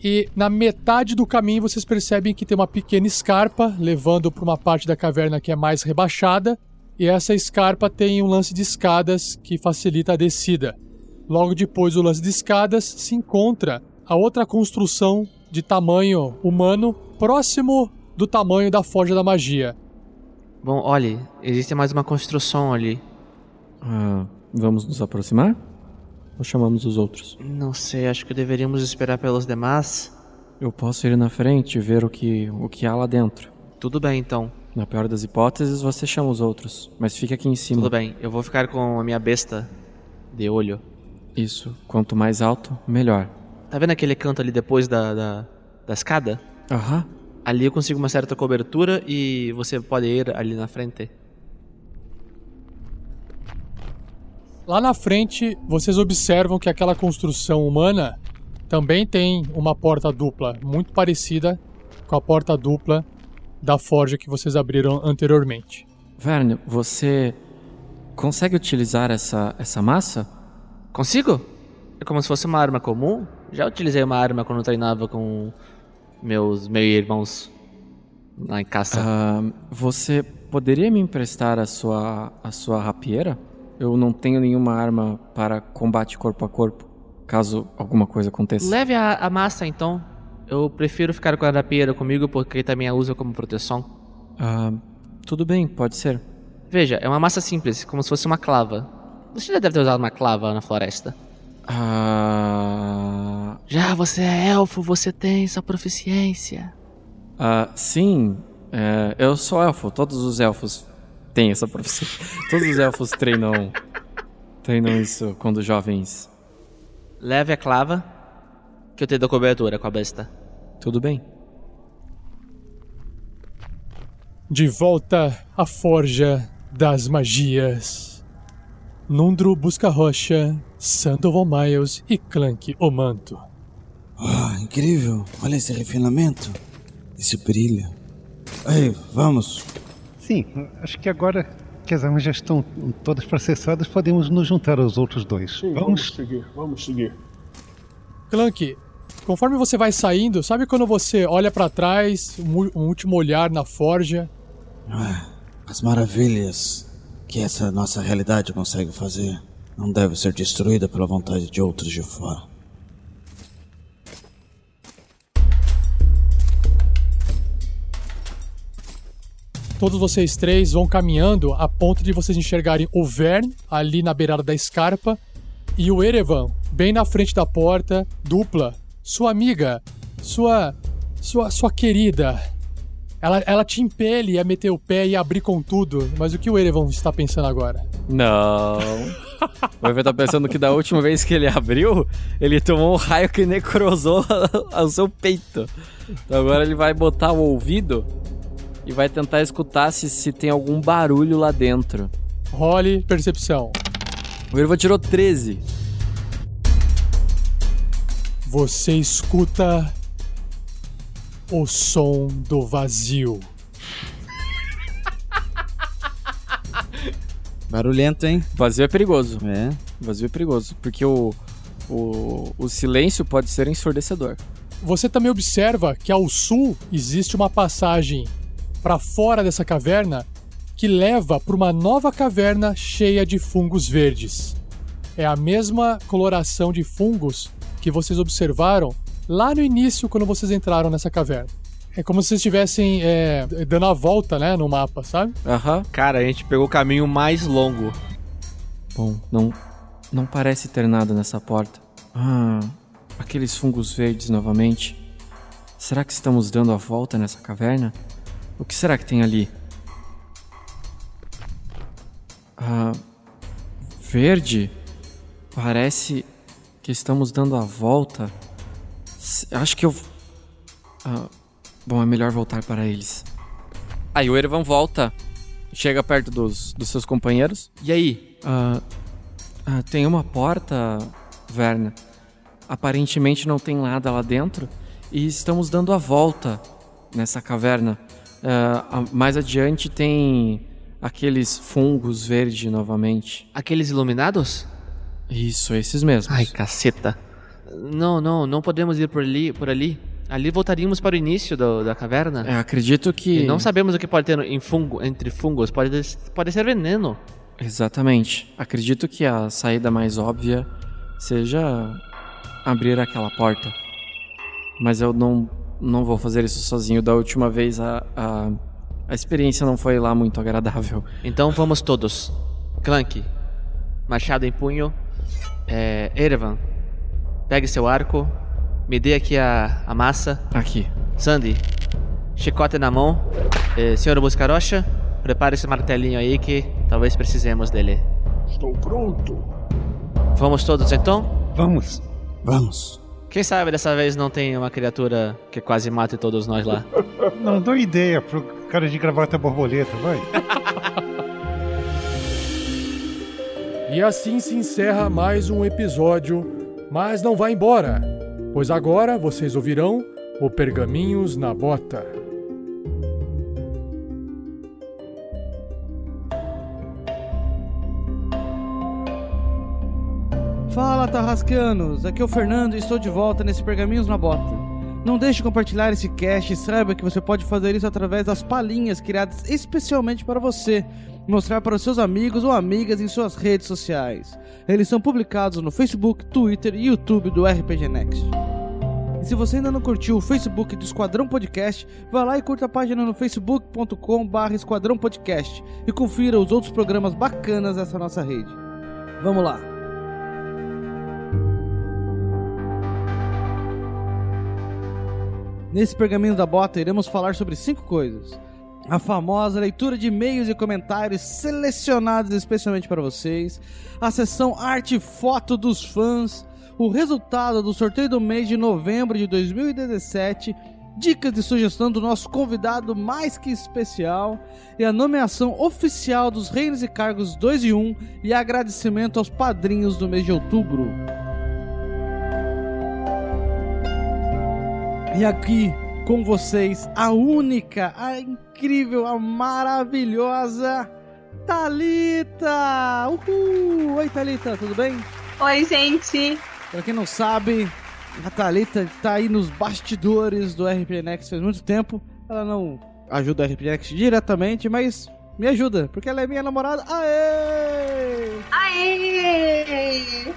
E na metade do caminho vocês percebem que tem uma pequena escarpa levando para uma parte da caverna que é mais rebaixada. E essa escarpa tem um lance de escadas que facilita a descida. Logo depois do lance de escadas se encontra a outra construção de tamanho humano próximo do tamanho da Forja da Magia. Bom, olhe, existe mais uma construção ali. Ah, vamos nos aproximar? Ou chamamos os outros? Não sei, acho que deveríamos esperar pelos demais. Eu posso ir na frente e ver o que, o que há lá dentro. Tudo bem, então. Na pior das hipóteses, você chama os outros, mas fica aqui em cima. Tudo bem, eu vou ficar com a minha besta de olho. Isso, quanto mais alto, melhor. Tá vendo aquele canto ali depois da, da, da escada? Aham. Ali eu consigo uma certa cobertura e você pode ir ali na frente. Lá na frente, vocês observam que aquela construção humana também tem uma porta dupla, muito parecida com a porta dupla da forja que vocês abriram anteriormente. Verne, você consegue utilizar essa, essa massa? Consigo? É como se fosse uma arma comum. Já utilizei uma arma quando treinava com meus meus irmãos lá em caça. Ah, você poderia me emprestar a sua, a sua rapieira? Eu não tenho nenhuma arma para combate corpo a corpo, caso alguma coisa aconteça. Leve a, a massa então. Eu prefiro ficar com a rapieira comigo porque também a uso como proteção. Ah, tudo bem, pode ser. Veja, é uma massa simples, como se fosse uma clava. Você já deve ter usado uma clava na floresta. Ah, Já você é elfo, você tem sua proficiência. ah, sim, é, eu sou elfo. Todos os elfos têm essa profissão. Todos os elfos treinam, treinam isso quando jovens. Leve a clava, que eu te dou cobertura com a besta. Tudo bem. De volta à Forja das Magias. Nundro busca rocha, Sandoval Miles e Clank o manto. Ah, incrível. Olha esse refinamento. Esse brilho. Ei, vamos. Sim, acho que agora que as armas já estão todas processadas, podemos nos juntar aos outros dois. Sim, vamos seguir, vamos seguir. Clank, conforme você vai saindo, sabe quando você olha pra trás, um, um último olhar na forja? Ah, as maravilhas que essa nossa realidade consegue fazer não deve ser destruída pela vontade de outros de fora. Todos vocês três vão caminhando a ponto de vocês enxergarem o Vern ali na beirada da escarpa e o Erevan bem na frente da porta, dupla, sua amiga, sua sua sua querida. Ela, ela te impele a meter o pé e abrir com tudo, mas o que o Erevan está pensando agora? Não. O Evan tá pensando que da última vez que ele abriu, ele tomou um raio que necrosou o seu peito. Então agora ele vai botar o ouvido e vai tentar escutar se, se tem algum barulho lá dentro. Role percepção. O Evan tirou 13. Você escuta o som do vazio. Barulhento, hein? Vazio é perigoso. É. Vazio é perigoso, porque o, o, o silêncio pode ser ensurdecedor. Você também observa que ao sul existe uma passagem para fora dessa caverna que leva para uma nova caverna cheia de fungos verdes. É a mesma coloração de fungos que vocês observaram lá no início quando vocês entraram nessa caverna. É como se vocês estivessem é, dando a volta, né, no mapa, sabe? Aham. Cara, a gente pegou o caminho mais longo. Bom, não, não parece ter nada nessa porta. Ah, aqueles fungos verdes novamente. Será que estamos dando a volta nessa caverna? O que será que tem ali? Ah, verde? Parece que estamos dando a volta. Acho que eu. Ah, Bom, é melhor voltar para eles. Aí o Erevan volta, chega perto dos, dos seus companheiros. E aí? Ah, ah, tem uma porta, Verna. Aparentemente não tem nada lá dentro. E estamos dando a volta nessa caverna. A- mais adiante tem aqueles fungos verdes novamente. Aqueles iluminados? Isso, esses mesmos. Ai, caceta. Não, não, não podemos ir por ali. Por ali. Ali voltaríamos para o início do- da caverna. É, acredito que. E não sabemos o que pode ter em fungo, entre fungos. Pode, pode ser veneno. Exatamente. Acredito que a saída mais óbvia seja abrir aquela porta. Mas eu não, não vou fazer isso sozinho. Da última vez a, a, a experiência não foi lá muito agradável. Então vamos todos. Clank, machado em punho. É, Erevan, pegue seu arco. Me dê aqui a, a massa. Aqui. Sandy, chicote na mão. É, senhor Buscarocha, prepare esse martelinho aí que talvez precisemos dele. Estou pronto. Vamos todos então? Vamos. Vamos. Quem sabe dessa vez não tem uma criatura que quase mate todos nós lá. Não, dou ideia pro cara de gravata borboleta, vai. E assim se encerra mais um episódio, mas não vá embora, pois agora vocês ouvirão o Pergaminhos na Bota. Fala, Tarrascanos! Aqui é o Fernando e estou de volta nesse Pergaminhos na Bota. Não deixe de compartilhar esse cast e saiba que você pode fazer isso através das palhinhas criadas especialmente para você. Mostrar para os seus amigos ou amigas em suas redes sociais. Eles são publicados no Facebook, Twitter e YouTube do RPG Next. E se você ainda não curtiu o Facebook do Esquadrão Podcast, vá lá e curta a página no facebook.com.br Esquadrão Podcast e confira os outros programas bacanas dessa nossa rede. Vamos lá! Nesse pergaminho da bota, iremos falar sobre cinco coisas. A famosa leitura de e-mails e comentários selecionados especialmente para vocês, a sessão arte e foto dos fãs, o resultado do sorteio do mês de novembro de 2017, dicas de sugestão do nosso convidado mais que especial. E a nomeação oficial dos reinos e cargos 2 e 1 e agradecimento aos padrinhos do mês de outubro. E aqui com vocês, a única, a incrível, a maravilhosa Thalita! Uhul! Oi, Thalita, tudo bem? Oi, gente! Pra quem não sabe, a Thalita tá aí nos bastidores do RP Next faz muito tempo. Ela não ajuda o RP Next diretamente, mas me ajuda, porque ela é minha namorada. Aê! Aê!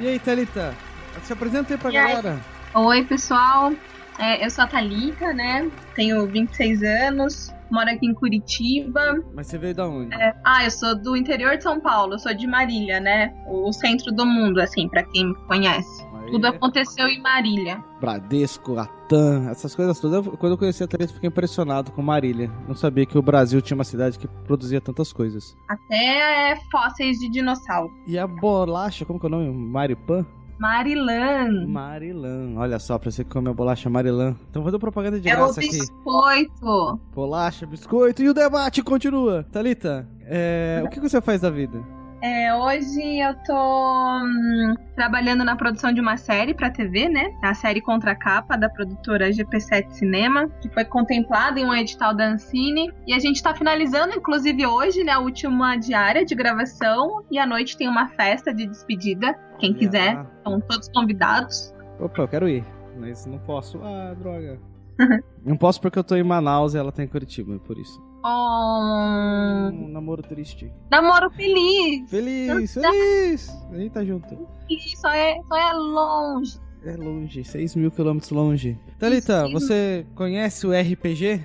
E aí, Thalita? Se apresenta aí pra E aí? galera. Oi, pessoal. É, eu sou a Thalita, né? Tenho 26 anos, moro aqui em Curitiba. Mas você veio da onde? É, ah, eu sou do interior de São Paulo, eu sou de Marília, né? O centro do mundo, assim, pra quem me conhece. Tudo aconteceu em Marília. Bradesco, Latam, essas coisas todas. Quando eu conheci a Thalita, fiquei impressionado com Marília. Não sabia que o Brasil tinha uma cidade que produzia tantas coisas. Até fósseis de dinossauro. E a bolacha, como que é o nome? Maripan? Marilã. Marilã. Olha só, pra você que come a bolacha Marilã. Então vou fazer propaganda de É o graça aqui. biscoito. Bolacha, biscoito e o debate continua. Thalita, é, o que você faz da vida? É, hoje eu tô hum, trabalhando na produção de uma série pra TV, né? A série Contra a Capa, da produtora GP7 Cinema, que foi contemplada em um edital da Ancine. E a gente tá finalizando, inclusive hoje, né? A última diária de gravação. E à noite tem uma festa de despedida. Quem quiser, estão todos convidados. Opa, eu quero ir. Mas não posso. Ah, droga. não posso porque eu tô em Manaus e ela tá em Curitiba, por isso. Oh, Um namoro triste. namoro feliz! Feliz, feliz! A gente tá junto. Só é, só é longe. É longe, 6 mil quilômetros longe. Thalita, você conhece o RPG?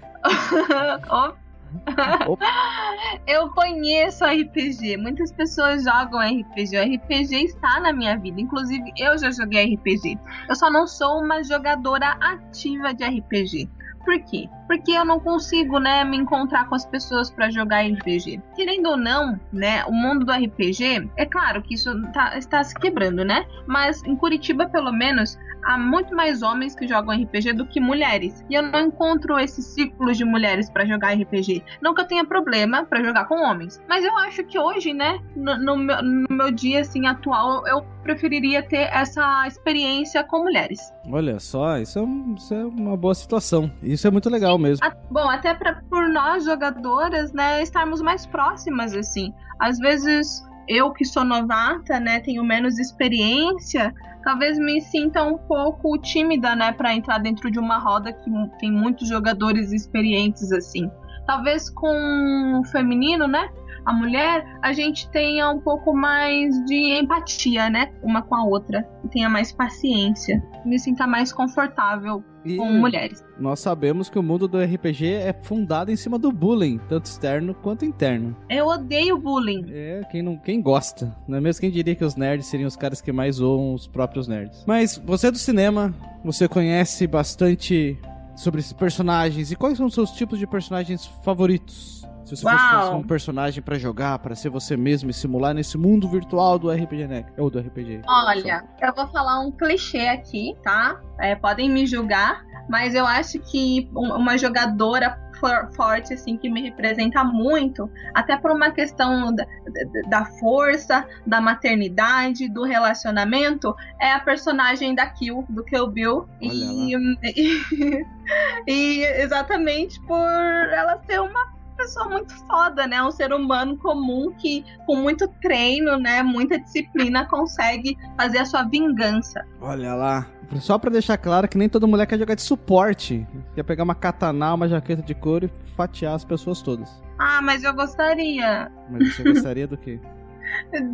Op. Eu conheço RPG. Muitas pessoas jogam RPG. O RPG está na minha vida. Inclusive, eu já joguei RPG. Eu só não sou uma jogadora ativa de RPG. Por quê? porque eu não consigo, né, me encontrar com as pessoas para jogar RPG. Querendo ou não, né, o mundo do RPG, é claro que isso tá, está se quebrando, né? Mas em Curitiba, pelo menos, há muito mais homens que jogam RPG do que mulheres. E eu não encontro esses círculos de mulheres para jogar RPG. Não que eu tenha problema para jogar com homens, mas eu acho que hoje, né, no, no, meu, no meu dia assim atual, eu preferiria ter essa experiência com mulheres. Olha só, isso é, um- isso é uma boa situação. Isso é muito legal mesmo. A- bom, até pra, por nós jogadoras, né, estarmos mais próximas assim. Às vezes eu que sou novata, né, tenho menos experiência, talvez me sinta um pouco tímida, né, para entrar dentro de uma roda que tem muitos jogadores experientes assim. Talvez com o feminino, né, a mulher, a gente tenha um pouco mais de empatia, né, uma com a outra, e tenha mais paciência, me sinta mais confortável com mulheres. Nós sabemos que o mundo do RPG é fundado em cima do bullying, tanto externo quanto interno. Eu odeio bullying. É, quem, não, quem gosta. Não é mesmo quem diria que os nerds seriam os caras que mais zoam os próprios nerds. Mas você é do cinema, você conhece bastante sobre esses personagens. E quais são os seus tipos de personagens favoritos? Se você fosse um personagem pra jogar, pra ser você mesmo e simular nesse mundo virtual do RPG, né? Ou do RPG. Olha, eu vou falar um clichê aqui, tá? É, podem me julgar, mas eu acho que um- uma jogadora for- forte, assim, que me representa muito, até por uma questão da, da- da força, da maternidade, do relacionamento, é a personagem da Kill, do Kill Bill. E, e, e exatamente por ela ser uma pessoa muito foda, né? Um ser humano comum que, com muito treino, né? Muita disciplina, consegue fazer a sua vingança. Olha lá. Só pra deixar claro que nem toda mulher quer jogar de suporte. Quer pegar uma katana, uma jaqueta de couro e fatiar as pessoas todas. Ah, mas eu gostaria Mas você gostaria do quê?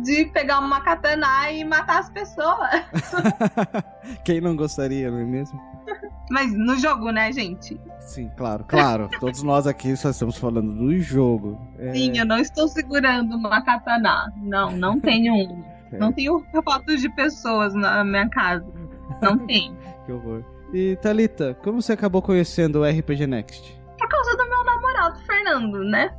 de pegar uma katana e matar as pessoas. Quem não gostaria, não é mesmo? Mas no jogo, né, gente? Sim, claro, claro. Todos nós aqui só estamos falando do jogo. É, Sim, eu não estou segurando uma katana. Não, não tenho um. É. Não tenho fotos de pessoas na minha casa. Não tem. Que horror. E Thalita, como você acabou conhecendo o RPG Next? Por causa do namorado, Fernando, né?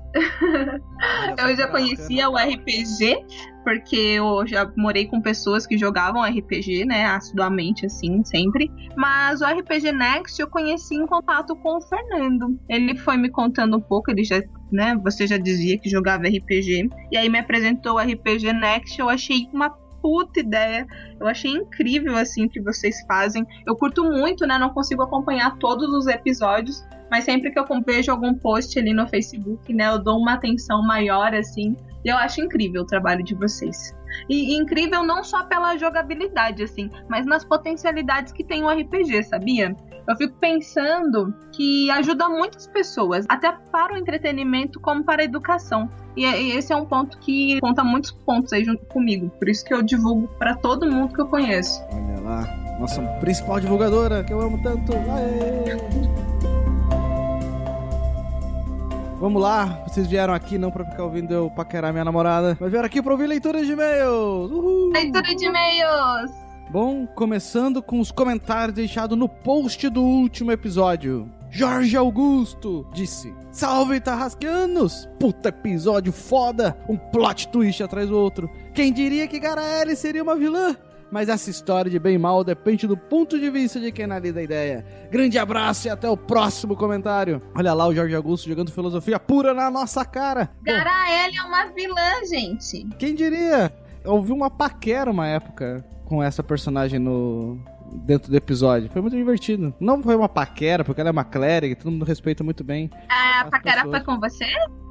eu já conhecia o RPG, porque eu já morei com pessoas que jogavam RPG, né? Assiduamente, assim, sempre. Mas o RPG Next eu conheci em contato com o Fernando. Ele foi me contando um pouco, ele já. Né, você já dizia que jogava RPG. E aí me apresentou o RPG Next. Eu achei uma puta ideia. Eu achei incrível assim que vocês fazem. Eu curto muito, né? Não consigo acompanhar todos os episódios, mas sempre que eu vejo algum post ali no Facebook, né, eu dou uma atenção maior assim. E eu acho incrível o trabalho de vocês. E, e incrível não só pela jogabilidade assim, mas nas potencialidades que tem o RPG, sabia? Eu fico pensando que ajuda muitas pessoas, até para o entretenimento como para a educação. E, e esse é um ponto que conta muitos pontos aí junto comigo. Por isso que eu divulgo para todo mundo que eu conheço. Olha lá, nossa principal divulgadora, que eu amo tanto. Aê! Vamos lá, vocês vieram aqui não pra ficar ouvindo eu paquerar minha namorada, mas vieram aqui pra ouvir leitura de e-mails. Uhul! Leitura de e-mails! Bom, começando com os comentários deixados no post do último episódio. Jorge Augusto disse: Salve Tarrasqueanos! Puta episódio foda! Um plot twist atrás do outro. Quem diria que Garaele seria uma vilã? Mas essa história de bem e mal depende do ponto de vista de quem analisa a ideia. Grande abraço e até o próximo comentário. Olha lá o Jorge Augusto jogando filosofia pura na nossa cara. Garaele é uma vilã, gente. Quem diria? Eu ouvi uma paquera uma época com essa personagem no dentro do episódio. Foi muito divertido. Não foi uma paquera, porque ela é uma clériga, todo mundo respeita muito bem. A paquera pessoas. foi com você?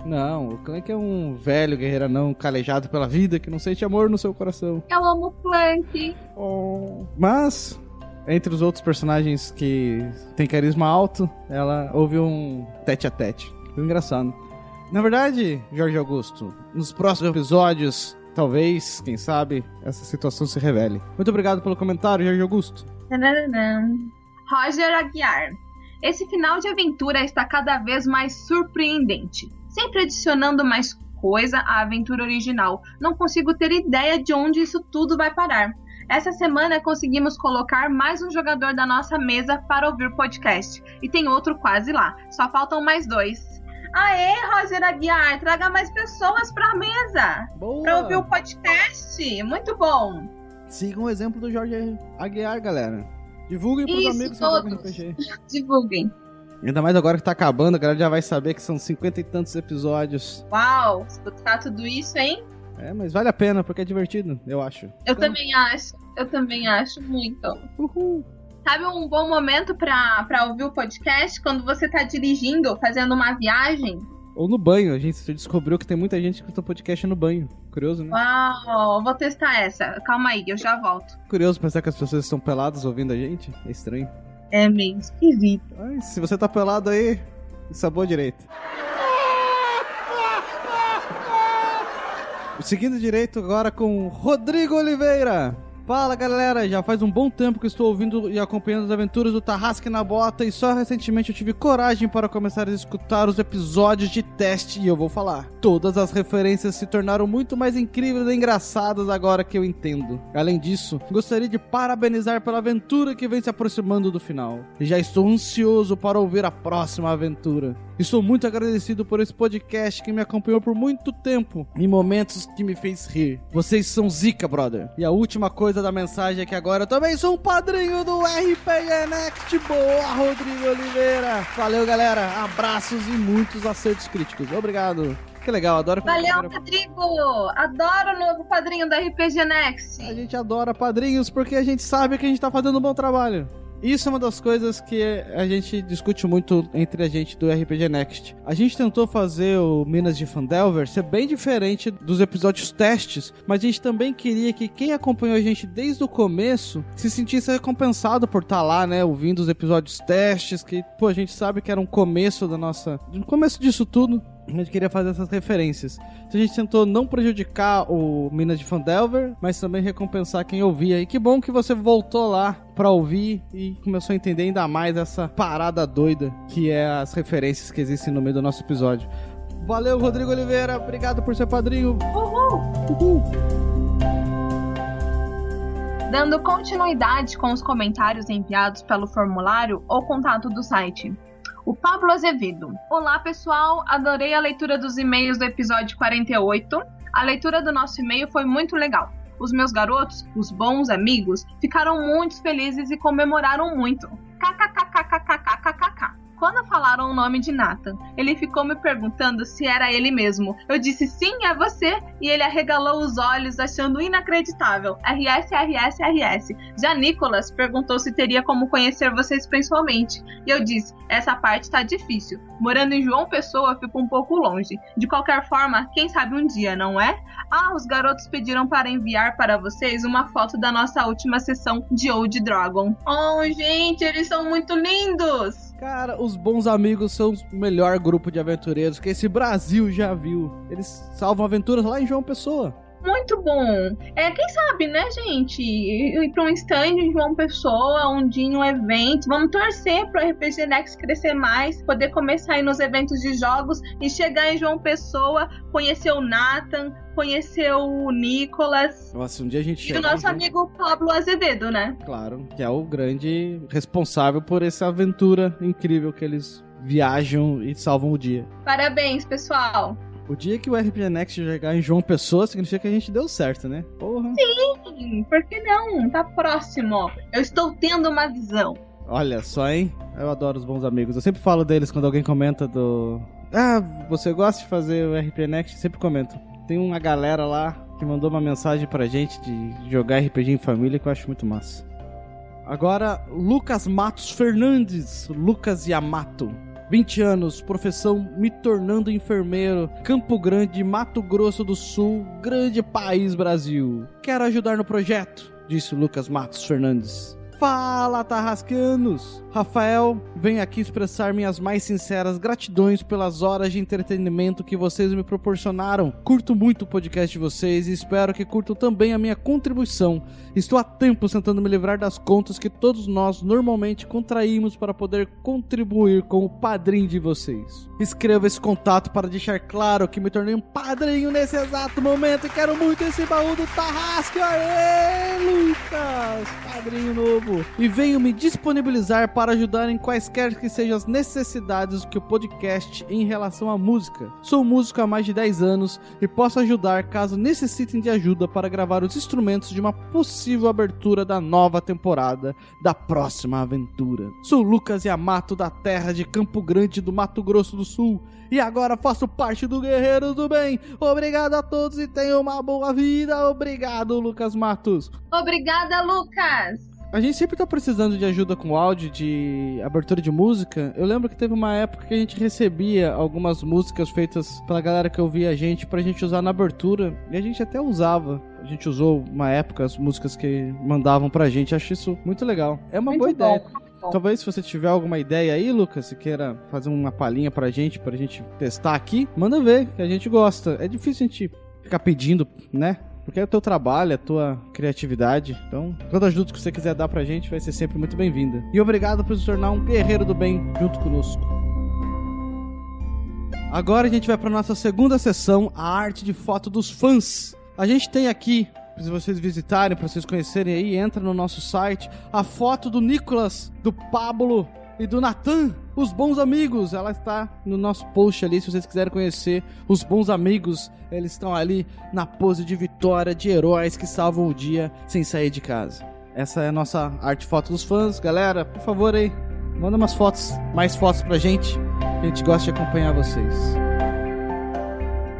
Não, o Clank é um velho guerreiro não calejado pela vida que não sente amor no seu coração. Eu amo o Plank. Mas, entre os outros personagens que tem carisma alto, ela houve um tete a tete. Foi engraçado. Na verdade, Jorge Augusto, nos próximos episódios, talvez, quem sabe, essa situação se revele. Muito obrigado pelo comentário, Jorge Augusto. Roger Aguiar. Esse final de aventura está cada vez mais surpreendente, sempre adicionando mais coisa à aventura original. Não consigo ter ideia de onde isso tudo vai parar. Essa semana conseguimos colocar mais um jogador da nossa mesa para ouvir podcast. E tem outro quase lá. Só faltam mais dois. Aê, Roger Aguiar, traga mais pessoas para a mesa. Boa. Para ouvir o podcast. Muito bom. Sigam o exemplo do Jorge Aguiar, galera. Divulguem pros Isso, amigos todos. RPG. Divulguem. Ainda mais agora que tá acabando, a galera já vai saber que são cinquenta e tantos episódios. Uau, escutar tudo isso, hein? É, mas vale a pena, porque é divertido, eu acho. Eu também acho. Eu também acho muito. Uhul. Sabe um bom momento pra, pra ouvir o podcast? Quando você tá dirigindo, fazendo uma viagem? Ou no banho, a gente descobriu que tem muita gente que escuta podcast no banho. Curioso, né? Uau, vou testar essa. Calma aí, eu já volto. Curioso pensar que as pessoas estão peladas ouvindo a gente. É estranho. É meio esquisito. Ai, se você tá pelado aí, sabor direito. Seguindo direito agora com Rodrigo Oliveira. Fala galera, já faz um bom tempo que estou ouvindo e acompanhando as aventuras do Tarrasque na Bota e só recentemente eu tive coragem para começar a escutar os episódios de teste e eu vou falar. Todas as referências se tornaram muito mais incríveis e engraçadas agora que eu entendo. Além disso, gostaria de parabenizar pela aventura que vem se aproximando do final. E já estou ansioso para ouvir a próxima aventura. Estou muito agradecido por esse podcast que me acompanhou por muito tempo, em momentos que me fez rir. Vocês são zica, brother. E a última coisa da mensagem é que agora eu também sou um padrinho do RPG Next. Boa, Rodrigo Oliveira. Valeu, galera. Abraços e muitos acertos críticos. Obrigado. Que legal, adoro Valeu, Rodrigo! Adoro o novo padrinho da RPG Next. A gente adora padrinhos porque a gente sabe que a gente tá fazendo um bom trabalho. Isso é uma das coisas que a gente discute muito entre a gente do RPG Next. A gente tentou fazer o Minas de Fandelver ser bem diferente dos episódios testes, mas a gente também queria que quem acompanhou a gente desde o começo se sentisse recompensado por estar lá, né, ouvindo os episódios testes, que, pô, a gente sabe que era um começo da nossa... no começo disso tudo, a gente queria fazer essas referências. Então a gente tentou não prejudicar o Minas de Fandelver, mas também recompensar quem ouvia. E que bom que você voltou lá pra ouvir e começou a entender ainda mais essa parada doida que é as referências que existem no meio do nosso episódio. Valeu, Rodrigo Oliveira. Obrigado por ser padrinho. Uhul! Uhul. Dando continuidade com os comentários enviados pelo formulário ou contato do site. O Pablo Azevedo. Olá, pessoal. Adorei a leitura dos e-mails do episódio 48. A leitura do nosso e-mail foi muito legal. Os meus garotos, os bons amigos, ficaram muito felizes e comemoraram muito. KKKKKKKKK. Quando falaram o nome de Nathan, ele ficou me perguntando se era ele mesmo. Eu disse sim, é você, e ele arregalou os olhos, achando inacreditável. RS, RS, RS. Já Nicolas perguntou se teria como conhecer vocês pessoalmente. E eu disse: essa parte tá difícil. Morando em João Pessoa, fico um pouco longe. De qualquer forma, quem sabe um dia, não é? Ah, os garotos pediram para enviar para vocês uma foto da nossa última sessão de Old Dragon. Oh, gente, eles são muito lindos! Cara, os bons amigos são o melhor grupo de aventureiros que esse Brasil já viu. Eles salvam aventuras lá em João Pessoa. Muito bom. É, quem sabe, né, gente? Ir pra um stand em João Pessoa, um dia em um evento. Vamos torcer pro RPG Next crescer mais, poder começar aí nos eventos de jogos e chegar em João Pessoa, conhecer o Nathan, conhecer o Nicolas Nossa, um dia a gente e o nosso amigo Pablo Azevedo, né? Claro, que é o grande responsável por essa aventura incrível que eles viajam e salvam o dia. Parabéns, pessoal. O dia que o RPG Next chegar em João Pessoa significa que a gente deu certo, né? Porra. Sim, por que não? Tá próximo. Eu estou tendo uma visão. Olha só, hein? Eu adoro os bons amigos. Eu sempre falo deles quando alguém comenta do. Ah, você gosta de fazer o RPG Next? Eu sempre comento. Tem uma galera lá que mandou uma mensagem pra gente de jogar RPG em família que eu acho muito massa. Agora, Lucas Matos Fernandes. Lucas Yamato. 20 anos, profissão me tornando enfermeiro, Campo Grande, Mato Grosso do Sul, grande país Brasil. Quero ajudar no projeto, disse Lucas Matos Fernandes. Fala, Tarrascanos! Rafael, venho aqui expressar minhas mais sinceras gratidões pelas horas de entretenimento que vocês me proporcionaram. Curto muito o podcast de vocês e espero que curtam também a minha contribuição. Estou há tempo tentando me livrar das contas que todos nós normalmente contraímos para poder contribuir com o padrinho de vocês. Escreva esse contato para deixar claro que me tornei um padrinho nesse exato momento e quero muito esse baú do Tarrasque. Aê, Lucas! Padrinho novo. E venho me disponibilizar para ajudar em quaisquer que sejam as necessidades que o podcast em relação à música. Sou músico há mais de 10 anos e posso ajudar caso necessitem de ajuda para gravar os instrumentos de uma possível abertura da nova temporada da próxima aventura. Sou Lucas Yamato da terra de Campo Grande do Mato Grosso do Sul e agora faço parte do Guerreiros do Bem. Obrigado a todos e tenham uma boa vida. Obrigado, Lucas Matos. Obrigada, Lucas! A gente sempre tá precisando de ajuda com áudio, de abertura de música. Eu lembro que teve uma época que a gente recebia algumas músicas feitas pela galera que ouvia a gente pra gente usar na abertura. E a gente até usava. A gente usou uma época as músicas que mandavam pra gente. Acho isso muito legal. É uma Muito boa bom. ideia. Talvez se você tiver alguma ideia aí, Lucas, se queira fazer uma palhinha pra gente, pra gente testar aqui, manda ver, que a gente gosta. É difícil a gente ficar pedindo, né? Porque é o teu trabalho, é a tua criatividade. Então, toda ajuda que você quiser dar pra gente vai ser sempre muito bem-vinda. E obrigado por se tornar um guerreiro do bem junto conosco. Agora a gente vai pra nossa segunda sessão, a arte de foto dos fãs. A gente tem aqui, se vocês visitarem, pra vocês conhecerem aí, entra no nosso site, a foto do Nicolas, do Pablo e do Natan, os bons amigos. Ela está no nosso post ali, se vocês quiserem conhecer os bons amigos. Eles estão ali na pose de vitória, de heróis que salvam o dia sem sair de casa. Essa é a nossa arte foto dos fãs. Galera, por favor aí, manda umas fotos, mais fotos pra gente. A gente gosta de acompanhar vocês.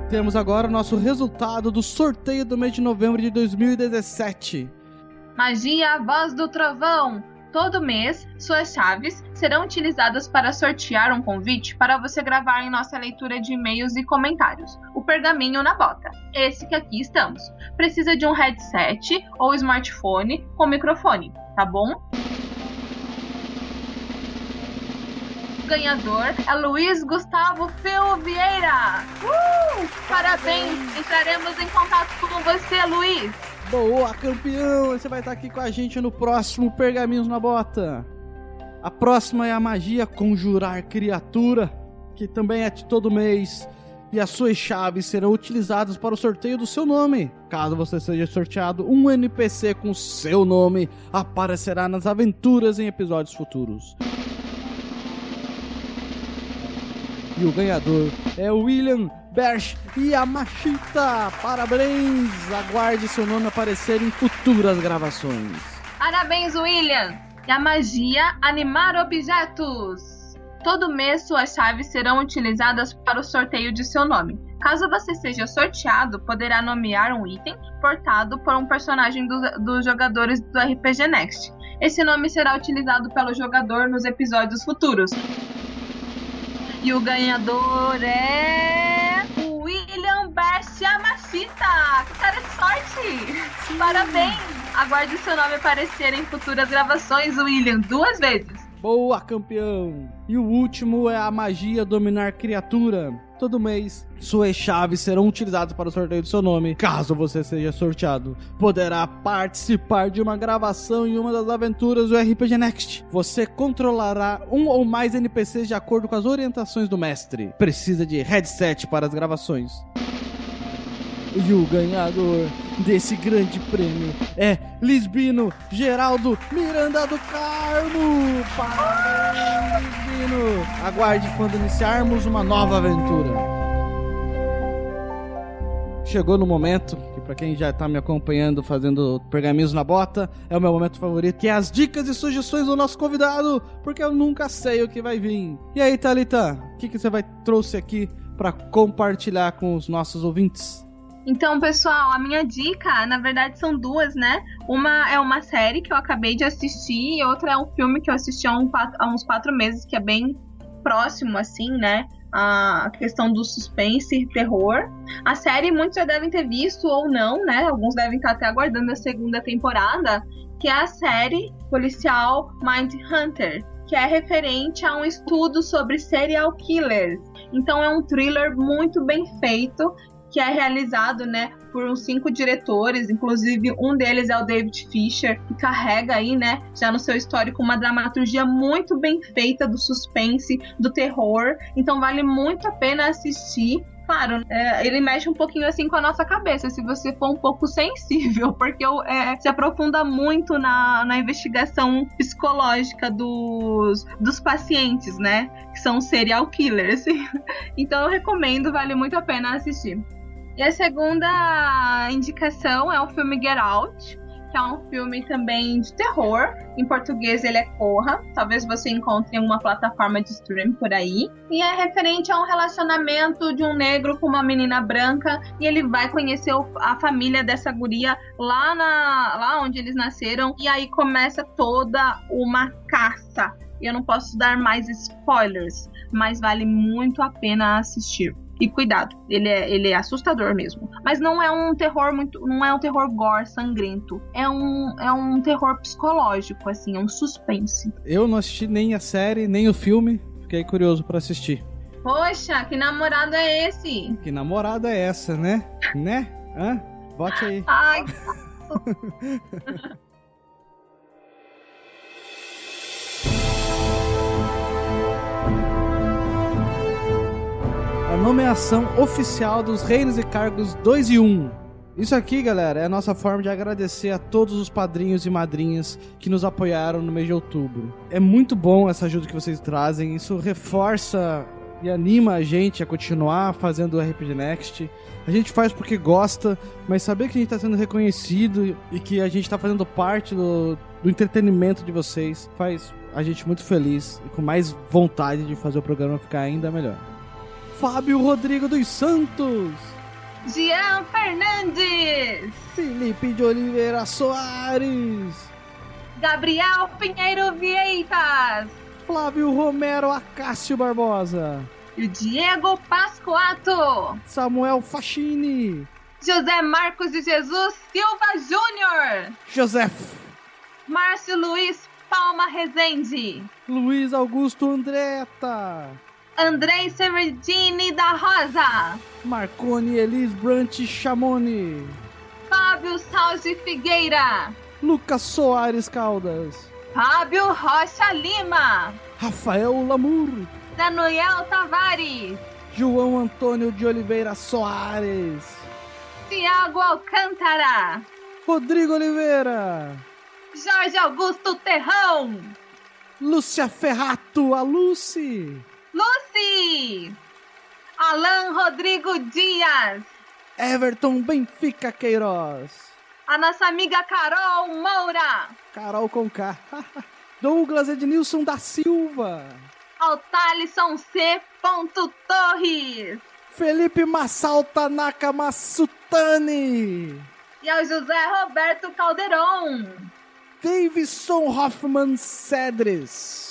Temos agora o nosso resultado do sorteio do mês de novembro de 2017. Magia Voz do Trovão. Todo mês, suas chaves serão utilizadas para sortear um convite para você gravar em nossa leitura de e-mails e comentários, o Pergaminho na Bota. Esse que aqui estamos. Precisa de um headset ou smartphone com microfone, tá bom? O ganhador é Luiz Gustavo Feu Vieira. Uh! Parabéns! Entraremos em contato com você, Luiz. Boa, campeão! Você vai estar aqui com a gente no próximo Pergaminhos na Bota. A próxima é a magia Conjurar Criatura, que também é de todo mês. E as suas chaves serão utilizadas para o sorteio do seu nome. Caso você seja sorteado, um NPC com seu nome aparecerá nas aventuras em episódios futuros. E o ganhador é William Berch Yamashita. Parabéns! Aguarde seu nome aparecer em futuras gravações. Parabéns, William! E a magia Animar Objetos. Todo mês suas chaves serão utilizadas para o sorteio de seu nome. Caso você seja sorteado, poderá nomear um item portado por um personagem do- dos jogadores do RPG Next. Esse nome será utilizado pelo jogador nos episódios futuros. E o ganhador é. William Best Yamashita! Que cara de sorte! Parabéns! Aguarde seu nome aparecer em futuras gravações, William, duas vezes. Boa, campeão! E o último é a magia dominar criatura. Todo mês, suas chaves serão utilizadas para o sorteio do seu nome. Caso você seja sorteado, poderá participar de uma gravação em uma das aventuras do RPG Next. Você controlará um ou mais NPCs de acordo com as orientações do mestre. Precisa de headset para as gravações. E o ganhador desse grande prêmio é Lisbino Geraldo Miranda do Carmo. Parabéns, Lisbino! Aguarde quando iniciarmos uma nova aventura. Chegou no momento que para quem já tá me acompanhando fazendo pergaminhos na bota, é o meu momento favorito, que é as dicas e sugestões do nosso convidado, porque eu nunca sei o que vai vir. E aí, Thalita, o que, que você vai trouxe aqui para compartilhar com os nossos ouvintes? Então, pessoal, a minha dica, na verdade, são duas, né? Uma é uma série que eu acabei de assistir e outra é um filme que eu assisti há, um há uns quatro meses, que é bem próximo, assim, né? A questão do suspense e terror. A série muitos já devem ter visto ou não, né? Alguns devem estar até aguardando a segunda temporada, que é a série policial Mind Hunter, que é referente a um estudo sobre serial killers. Então é um thriller muito bem feito que é realizado, né, por uns cinco diretores, inclusive um deles é o David Fisher, que carrega aí, né, já no seu histórico uma dramaturgia muito bem feita do suspense, do terror. Então vale muito a pena assistir. Claro, é, ele mexe um pouquinho assim com a nossa cabeça, se você for um pouco sensível, porque é, se aprofunda muito na, na investigação psicológica dos, dos pacientes, né? Que são serial killers. então eu recomendo, vale muito a pena assistir. E a segunda indicação é o filme Get Out, que é um filme também de terror. Em português ele é Corra. Talvez você encontre em uma plataforma de stream por aí. E é referente a um relacionamento de um negro com uma menina branca. E ele vai conhecer a família dessa guria lá, na, lá onde eles nasceram. E aí começa toda uma caça. E eu não posso dar mais spoilers, mas vale muito a pena assistir. E cuidado, ele é, ele é assustador mesmo. Mas não é um terror muito. Não é um terror gore, sangrento. É um, é um terror psicológico, assim, é um suspense. Eu não assisti nem a série, nem o filme. Fiquei curioso para assistir. Poxa, que namorado é esse? Que namorada é essa, né? né? Hã? Bote aí. Ai. a nomeação oficial dos reinos e cargos 2 e 1. Isso aqui, galera, é a nossa forma de agradecer a todos os padrinhos e madrinhas que nos apoiaram no mês de outubro. É muito bom essa ajuda que vocês trazem, isso reforça e anima a gente a continuar fazendo o RPG Next. A gente faz porque gosta, mas saber que a gente está sendo reconhecido e que a gente está fazendo parte do, do entretenimento de vocês faz a gente muito feliz e com mais vontade de fazer o programa ficar ainda melhor. Fábio Rodrigo dos Santos. Jean Fernandes. Felipe de Oliveira Soares. Gabriel Pinheiro Vieitas. Flávio Romero Acácio Barbosa. E Diego Pascoato. Samuel Fachini. José Marcos de Jesus Silva Júnior. José. Márcio Luiz Palma Rezende. Luiz Augusto Andretta. Andrei Severdini da Rosa. Marconi Elis Brant Chamoni. Fábio Salge Figueira. Lucas Soares Caldas. Fábio Rocha Lima. Rafael Lamur. Daniel Tavares. João Antônio de Oliveira Soares. Tiago Alcântara. Rodrigo Oliveira. Jorge Augusto Terrão. Lúcia Ferrato, a Lucy. Lucy! Alan Rodrigo Dias. Everton Benfica Queiroz. A nossa amiga Carol Moura. Carol com K. Douglas Ednilson da Silva. Altalisson C. Torres. Felipe Massalta Nakamasutani. E ao José Roberto Calderon. Davidson Hoffman Cedres.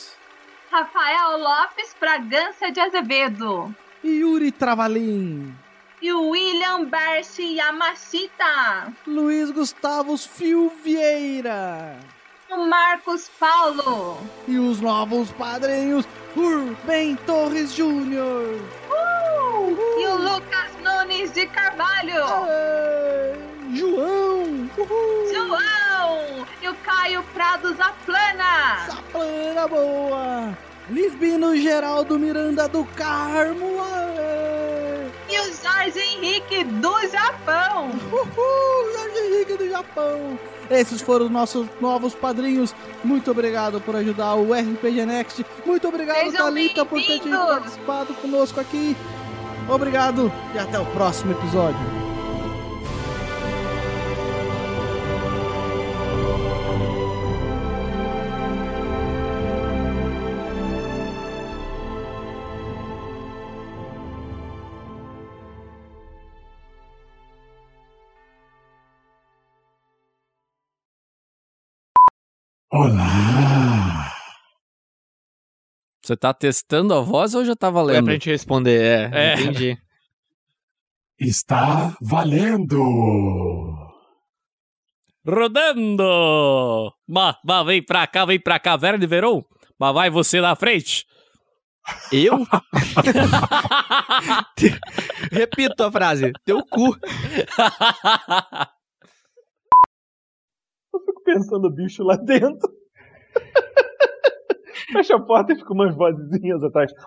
Rafael Lopes Bragança de Azevedo. Yuri Travalim. E o William Berch Yamashita. Luiz Gustavo Fio Vieira. O Marcos Paulo. E os novos padrinhos Urben Torres Júnior. Uh! Uh! E o Lucas Nunes de Carvalho. João. Uhul. E o Caio Prado Zaplana. Zaplana boa. Lisbino Geraldo Miranda do Carmo. Aê. E o Jorge Henrique do Japão. Uhul, Jorge Henrique do Japão. Esses foram os nossos novos padrinhos. Muito obrigado por ajudar o RPG Next. Muito obrigado, Sejam Thalita, por ter participado conosco aqui. Obrigado e até o próximo episódio. Olá! Você tá testando a voz ou já tá valendo? É pra gente responder, é. É. Entendi. Está valendo! Rodando! Mas, mas vem pra cá, vem pra cá, Verne Veron. Mas vai você na frente. Eu? Repito a frase. Teu cu. Pensando o bicho lá dentro. Fecha a porta e fica umas vozinhas atrás.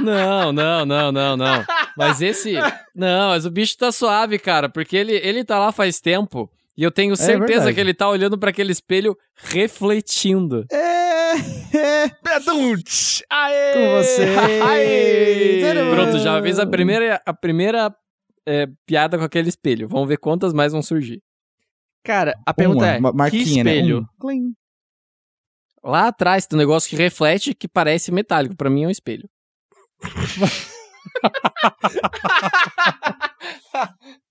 Não, não, não, não, não. Mas esse. Não, mas o bicho tá suave, cara, porque ele, ele tá lá faz tempo. E eu tenho certeza verdade. que ele tá olhando pra aquele espelho refletindo. É, é. Aê! Com você. Aê! Pronto, já fez a primeira, a primeira é, piada com aquele espelho. Vamos ver quantas mais vão surgir. Cara, a pergunta Uma, é: uma que marquinha, né? espelho? Um. Clim. Lá atrás tem um negócio que reflete que parece metálico. Pra mim é um espelho.